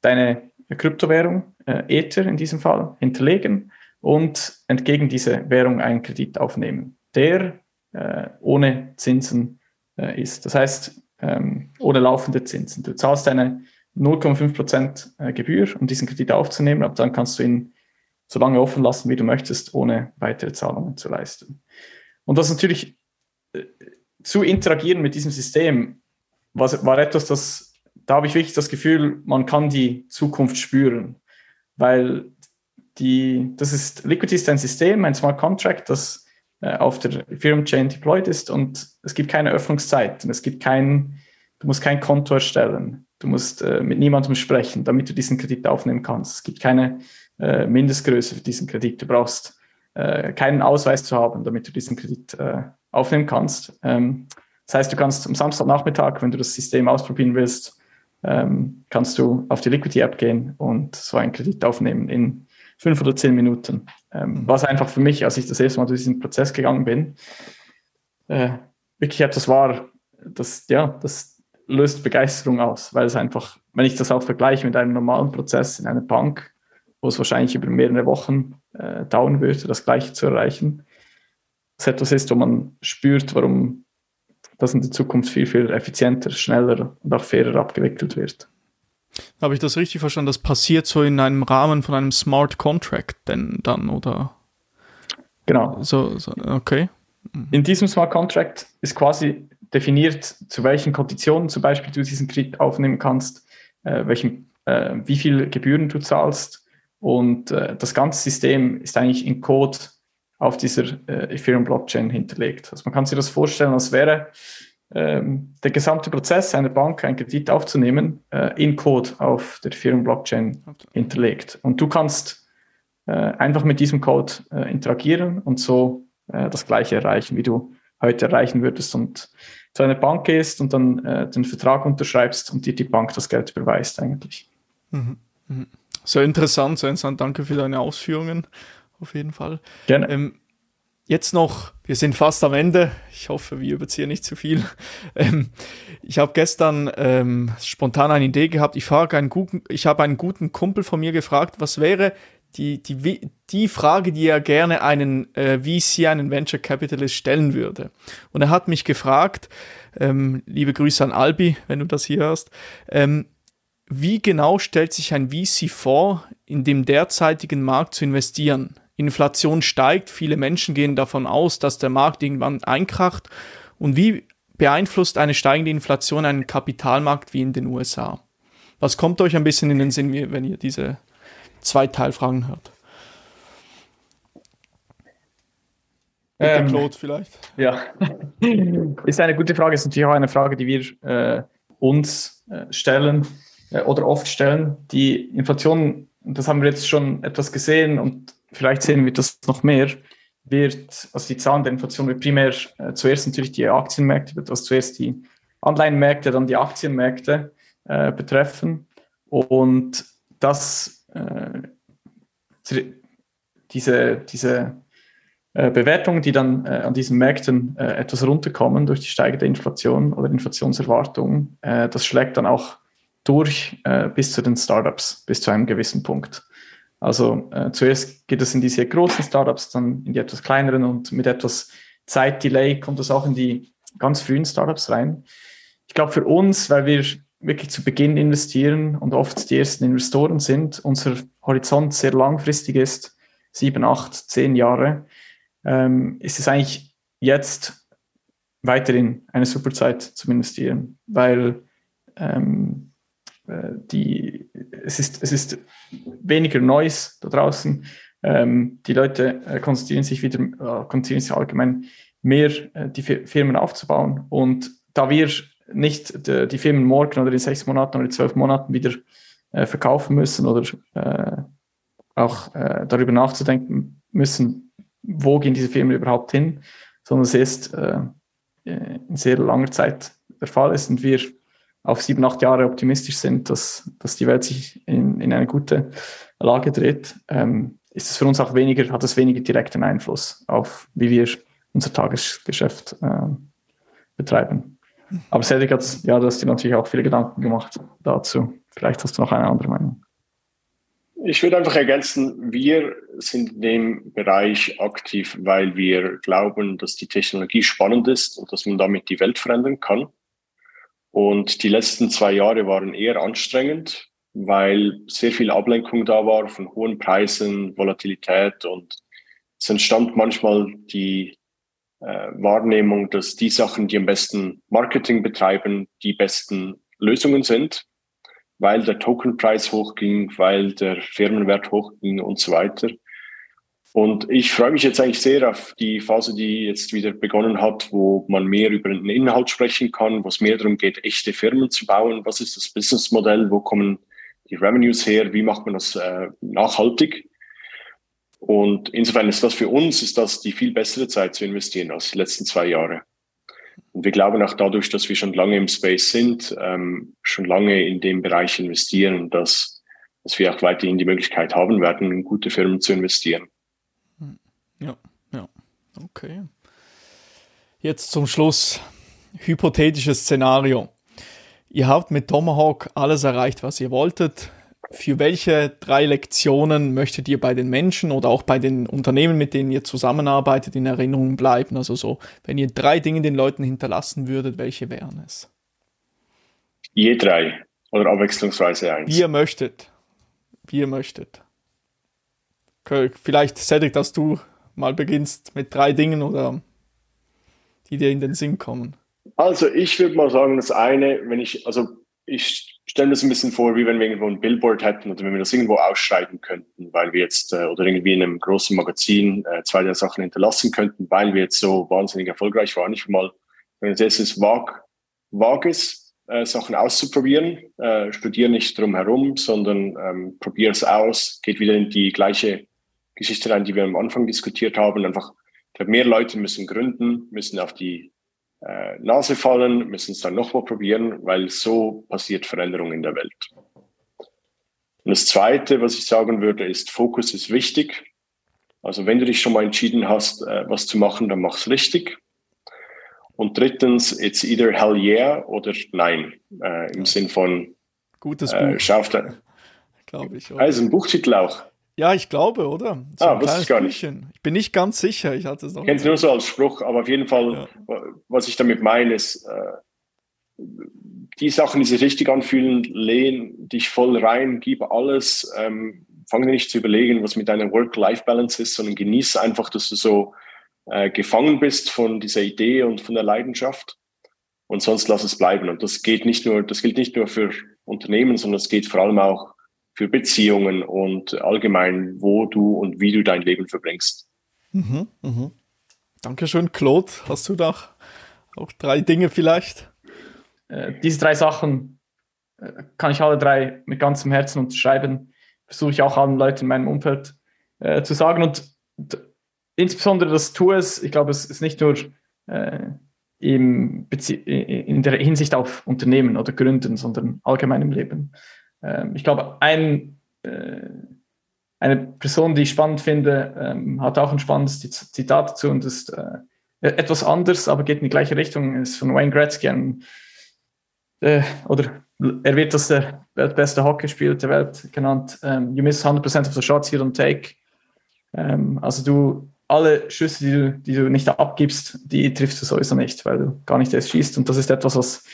deine Kryptowährung, Ether in diesem Fall, hinterlegen und entgegen dieser Währung einen Kredit aufnehmen, der ohne Zinsen ist. Das heißt, ähm, ohne laufende Zinsen. Du zahlst eine 0,5% Gebühr, um diesen Kredit aufzunehmen, aber dann kannst du ihn so lange offen lassen, wie du möchtest, ohne weitere Zahlungen zu leisten. Und das natürlich äh, zu interagieren mit diesem System was, war etwas, das, da habe ich wirklich das Gefühl, man kann die Zukunft spüren, weil die, das ist, Liquidity ist ein System, ein Smart Contract, das äh, auf der Ethereum Chain deployed ist und es gibt keine Öffnungszeiten, es gibt kein, du musst kein Konto erstellen, du musst äh, mit niemandem sprechen, damit du diesen Kredit aufnehmen kannst. Es gibt keine äh, Mindestgröße für diesen Kredit. Du brauchst äh, keinen Ausweis zu haben, damit du diesen Kredit äh, aufnehmen kannst. Ähm, das heißt, du kannst am Samstagnachmittag, wenn du das System ausprobieren willst, ähm, kannst du auf die Liquidity App gehen und so einen Kredit aufnehmen in fünf oder zehn Minuten. Ähm, mhm. was einfach für mich, als ich das erste Mal durch diesen Prozess gegangen bin, äh, wirklich etwas war, das, ja, das löst Begeisterung aus, weil es einfach, wenn ich das auch vergleiche mit einem normalen Prozess in einer Bank, wo es wahrscheinlich über mehrere Wochen äh, dauern würde, das Gleiche zu erreichen, das etwas ist, wo man spürt, warum das in der Zukunft viel, viel effizienter, schneller und auch fairer abgewickelt wird.
Habe ich das richtig verstanden? Das passiert so in einem Rahmen von einem Smart Contract denn dann, oder?
Genau.
So, so okay.
In diesem Smart Contract ist quasi definiert, zu welchen Konditionen zum Beispiel du diesen Kredit aufnehmen kannst, äh, welchen, äh, wie viel Gebühren du zahlst. Und äh, das ganze System ist eigentlich in Code auf dieser äh, Ethereum-Blockchain hinterlegt. Also man kann sich das vorstellen, als wäre ähm, der gesamte Prozess einer Bank, einen Kredit aufzunehmen, äh, in Code auf der Ethereum-Blockchain hinterlegt. Und du kannst äh, einfach mit diesem Code äh, interagieren und so äh, das Gleiche erreichen, wie du heute erreichen würdest und zu einer Bank gehst und dann den Vertrag unterschreibst und dir die Bank das Geld überweist eigentlich.
Mhm. Mhm. Sehr interessant, sehr interessant. Danke für deine Ausführungen auf jeden Fall.
Gerne. Ähm,
jetzt noch, wir sind fast am Ende. Ich hoffe, wir überziehen nicht zu viel. Ähm, ich habe gestern ähm, spontan eine Idee gehabt. Ich einen guten, ich habe einen guten Kumpel von mir gefragt, was wäre die, die, die Frage, die er gerne einen äh, VC, einen Venture Capitalist stellen würde. Und er hat mich gefragt, ähm, liebe Grüße an Albi, wenn du das hier hörst, ähm, wie genau stellt sich ein VC vor, in dem derzeitigen Markt zu investieren? Inflation steigt, viele Menschen gehen davon aus, dass der Markt irgendwann einkracht. Und wie beeinflusst eine steigende Inflation einen Kapitalmarkt wie in den USA? Was kommt euch ein bisschen in den Sinn, wenn ihr diese zwei Teilfragen hört?
Ähm, Claude vielleicht. Ja, ist eine gute Frage. Ist natürlich auch eine Frage, die wir äh, uns äh, stellen oder oft stellen. Die Inflation, das haben wir jetzt schon etwas gesehen und vielleicht sehen wir das noch mehr, wird, also die Zahlen der Inflation wird primär äh, zuerst natürlich die Aktienmärkte, also zuerst die Anleihenmärkte, dann die Aktienmärkte äh, betreffen. Und das, äh, diese, diese äh, Bewertungen, die dann äh, an diesen Märkten äh, etwas runterkommen durch die steigende Inflation oder Inflationserwartungen, das schlägt dann auch durch bis zu den Startups, bis zu einem gewissen Punkt. Also äh, zuerst geht es in diese großen Startups, dann in die etwas kleineren und mit etwas Zeitdelay kommt es auch in die ganz frühen Startups rein. Ich glaube für uns, weil wir wirklich zu Beginn investieren und oft die ersten Investoren sind, unser Horizont sehr langfristig ist, sieben, acht, zehn Jahre, ähm, ist es eigentlich jetzt weiterhin eine super Zeit zum Investieren, weil ähm, äh, die, es, ist, es ist weniger Neues da draußen. Ähm, die Leute äh, konzentrieren sich wieder, äh, konzentrieren sich allgemein mehr, äh, die Firmen aufzubauen. Und da wir nicht die, die, Firmen morgen oder in sechs Monaten oder in zwölf Monaten wieder äh, verkaufen müssen oder äh, auch darüber nachzudenken müssen, wo gehen diese Firmen überhaupt hin, sondern es ist in sehr langer Zeit der Fall ist und wir auf sieben, acht Jahre optimistisch sind, dass, dass die Welt sich in, in eine gute Lage dreht, ähm, ist es für uns auch weniger, hat es weniger direkten Einfluss auf, wie wir unser Tagesgeschäft äh, betreiben. Aber Cedric hat, ja, du hast dir natürlich auch viele Gedanken gemacht dazu. Vielleicht hast du noch eine andere Meinung.
Ich würde einfach ergänzen, wir sind in dem Bereich aktiv, weil wir glauben, dass die Technologie spannend ist und dass man damit die Welt verändern kann. Und die letzten zwei Jahre waren eher anstrengend, weil sehr viel Ablenkung da war von hohen Preisen, Volatilität und es entstand manchmal die, äh, Wahrnehmung, dass die Sachen, die am besten Marketing betreiben, die besten Lösungen sind, weil der Tokenpreis hochging, weil der Firmenwert hochging und so weiter. Und ich freue mich jetzt eigentlich sehr auf die Phase, die jetzt wieder begonnen hat, wo man mehr über den Inhalt sprechen kann, wo es mehr darum geht, echte Firmen zu bauen. Was ist das Businessmodell? Wo kommen die Revenues her? Wie macht man das äh, nachhaltig? Und insofern ist das für uns, ist das die viel bessere Zeit zu investieren als die letzten zwei Jahre. Und wir glauben auch dadurch, dass wir schon lange im Space sind, ähm, schon lange in dem Bereich investieren, dass, dass wir auch weiterhin die Möglichkeit haben werden, in gute Firmen zu investieren.
Ja, ja, okay. Jetzt zum Schluss hypothetisches Szenario. Ihr habt mit Tomahawk alles erreicht, was ihr wolltet für welche drei Lektionen möchtet ihr bei den Menschen oder auch bei den Unternehmen, mit denen ihr zusammenarbeitet, in Erinnerung bleiben? Also so, wenn ihr drei Dinge den Leuten hinterlassen würdet, welche wären es?
Je drei oder abwechslungsweise eins.
Wie ihr möchtet. Wie ihr möchtet. Vielleicht, Cedric, dass du mal beginnst mit drei Dingen oder die dir in den Sinn kommen.
Also ich würde mal sagen, das eine, wenn ich, also ich stelle mir das ein bisschen vor, wie wenn wir irgendwo ein Billboard hätten oder wenn wir das irgendwo ausschreiben könnten, weil wir jetzt äh, oder irgendwie in einem großen Magazin äh, zwei der Sachen hinterlassen könnten, weil wir jetzt so wahnsinnig erfolgreich waren. Ich mal, wenn es jetzt ist, wag, wag es, äh, Sachen auszuprobieren, äh, studiere nicht drum herum, sondern ähm, probiere es aus, geht wieder in die gleiche Geschichte rein, die wir am Anfang diskutiert haben. Einfach, ich glaube, mehr Leute müssen gründen, müssen auf die äh, Nase fallen, müssen es dann nochmal probieren, weil so passiert Veränderung in der Welt. Und das Zweite, was ich sagen würde, ist, Fokus ist wichtig. Also wenn du dich schon mal entschieden hast, äh, was zu machen, dann mach's richtig. Und drittens, it's either hell yeah oder nein, äh, im ja. Sinn von
Gutes äh, Buch.
Schau Glaube ich. Oder? Also ein Buchtitel auch.
Ja, ich glaube, oder?
So ah, wusste ich gar nicht.
Ich bin nicht ganz sicher. Ich hatte es noch.
Kennst nur so als Spruch, aber auf jeden Fall, ja. was ich damit meine, ist, äh, die Sachen, die sich richtig anfühlen, lehn dich voll rein, gib alles, ähm, fang nicht zu überlegen, was mit deiner Work-Life-Balance ist, sondern genieße einfach, dass du so äh, gefangen bist von dieser Idee und von der Leidenschaft. Und sonst lass es bleiben. Und das geht nicht nur, das gilt nicht nur für Unternehmen, sondern es geht vor allem auch für Beziehungen und allgemein, wo du und wie du dein Leben verbringst.
Mhm, mhm. Dankeschön, Claude. Hast du da auch drei Dinge vielleicht?
Äh, diese drei Sachen äh, kann ich alle drei mit ganzem Herzen unterschreiben. Versuche ich auch allen Leuten in meinem Umfeld äh, zu sagen. Und insbesondere das Tu es, ich glaube, es ist nicht nur äh, im in der Hinsicht auf Unternehmen oder Gründen, sondern allgemein im Leben. Ähm, ich glaube, ein, äh, eine Person, die ich spannend finde, ähm, hat auch ein spannendes Zitat dazu und ist äh, etwas anders, aber geht in die gleiche Richtung, ist von Wayne Gretzky, ein, äh, oder er wird als der weltbeste Hockeyspieler der Welt genannt. Ähm, you miss 100% of the shots you don't take. Also du, alle Schüsse, die du, die du nicht abgibst, die triffst du sowieso nicht, weil du gar nicht erst schießt. Und das ist etwas, was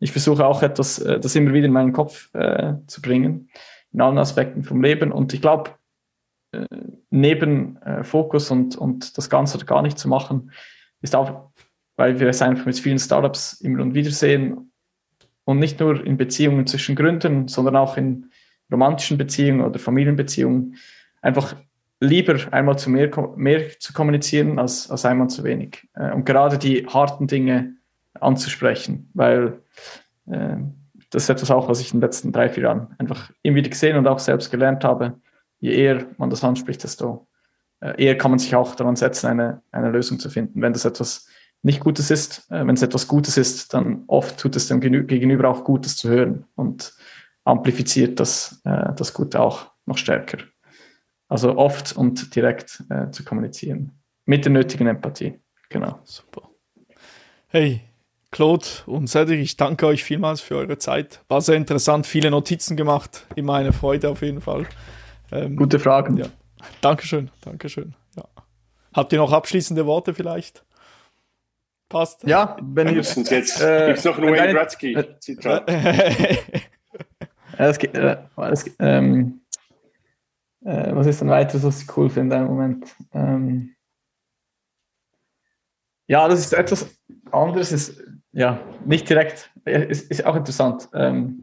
ich versuche auch etwas, äh, das immer wieder in meinen Kopf äh, zu bringen, in allen Aspekten vom Leben. Und ich glaube, äh, neben äh, Fokus und, und das Ganze gar nicht zu machen, ist auch, weil wir es einfach mit vielen Startups immer und wieder sehen und nicht nur in Beziehungen zwischen Gründern, sondern auch in romantischen Beziehungen oder Familienbeziehungen, einfach lieber einmal zu mehr, mehr zu kommunizieren als, als einmal zu wenig. Äh, und gerade die harten Dinge anzusprechen, weil äh, das ist etwas auch, was ich in den letzten drei, vier Jahren einfach immer wieder gesehen und auch selbst gelernt habe. Je eher man das anspricht, desto äh, eher kann man sich auch daran setzen, eine, eine Lösung zu finden. Wenn das etwas nicht Gutes ist, äh, wenn es etwas Gutes ist, dann oft tut es dem Gegenüber auch Gutes zu hören und amplifiziert das, äh, das Gute auch noch stärker. Also oft und direkt zu kommunizieren. Mit der nötigen Empathie. Genau.
Super. Hey, Claude und Cedric, ich danke euch vielmals für eure Zeit. War sehr interessant, viele Notizen gemacht. Immer eine Freude auf jeden Fall.
Ähm, Gute Fragen.
Ja. Dankeschön, Dankeschön. Ja. Habt ihr noch abschließende Worte vielleicht?
Passt. Ja,
wenn ihr jetzt äh, gibt's noch einen Wayne Gretzky Zitat.
es, äh, es, ähm, äh, was ist denn weiteres, was ich cool finde im Moment? Ähm, Ja, das ist etwas anderes. Ist, ja, nicht direkt. Ist, ist auch interessant. Ähm,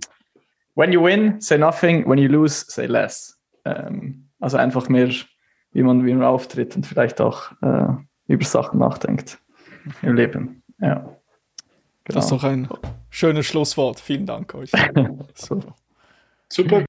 when you win, say nothing. When you lose, say less. Ähm, also einfach mehr, wie man, wie man auftritt und vielleicht auch äh, über Sachen nachdenkt im Leben. Ja. Genau.
Das ist doch ein schönes Schlusswort. Vielen Dank euch.
Super.
Super.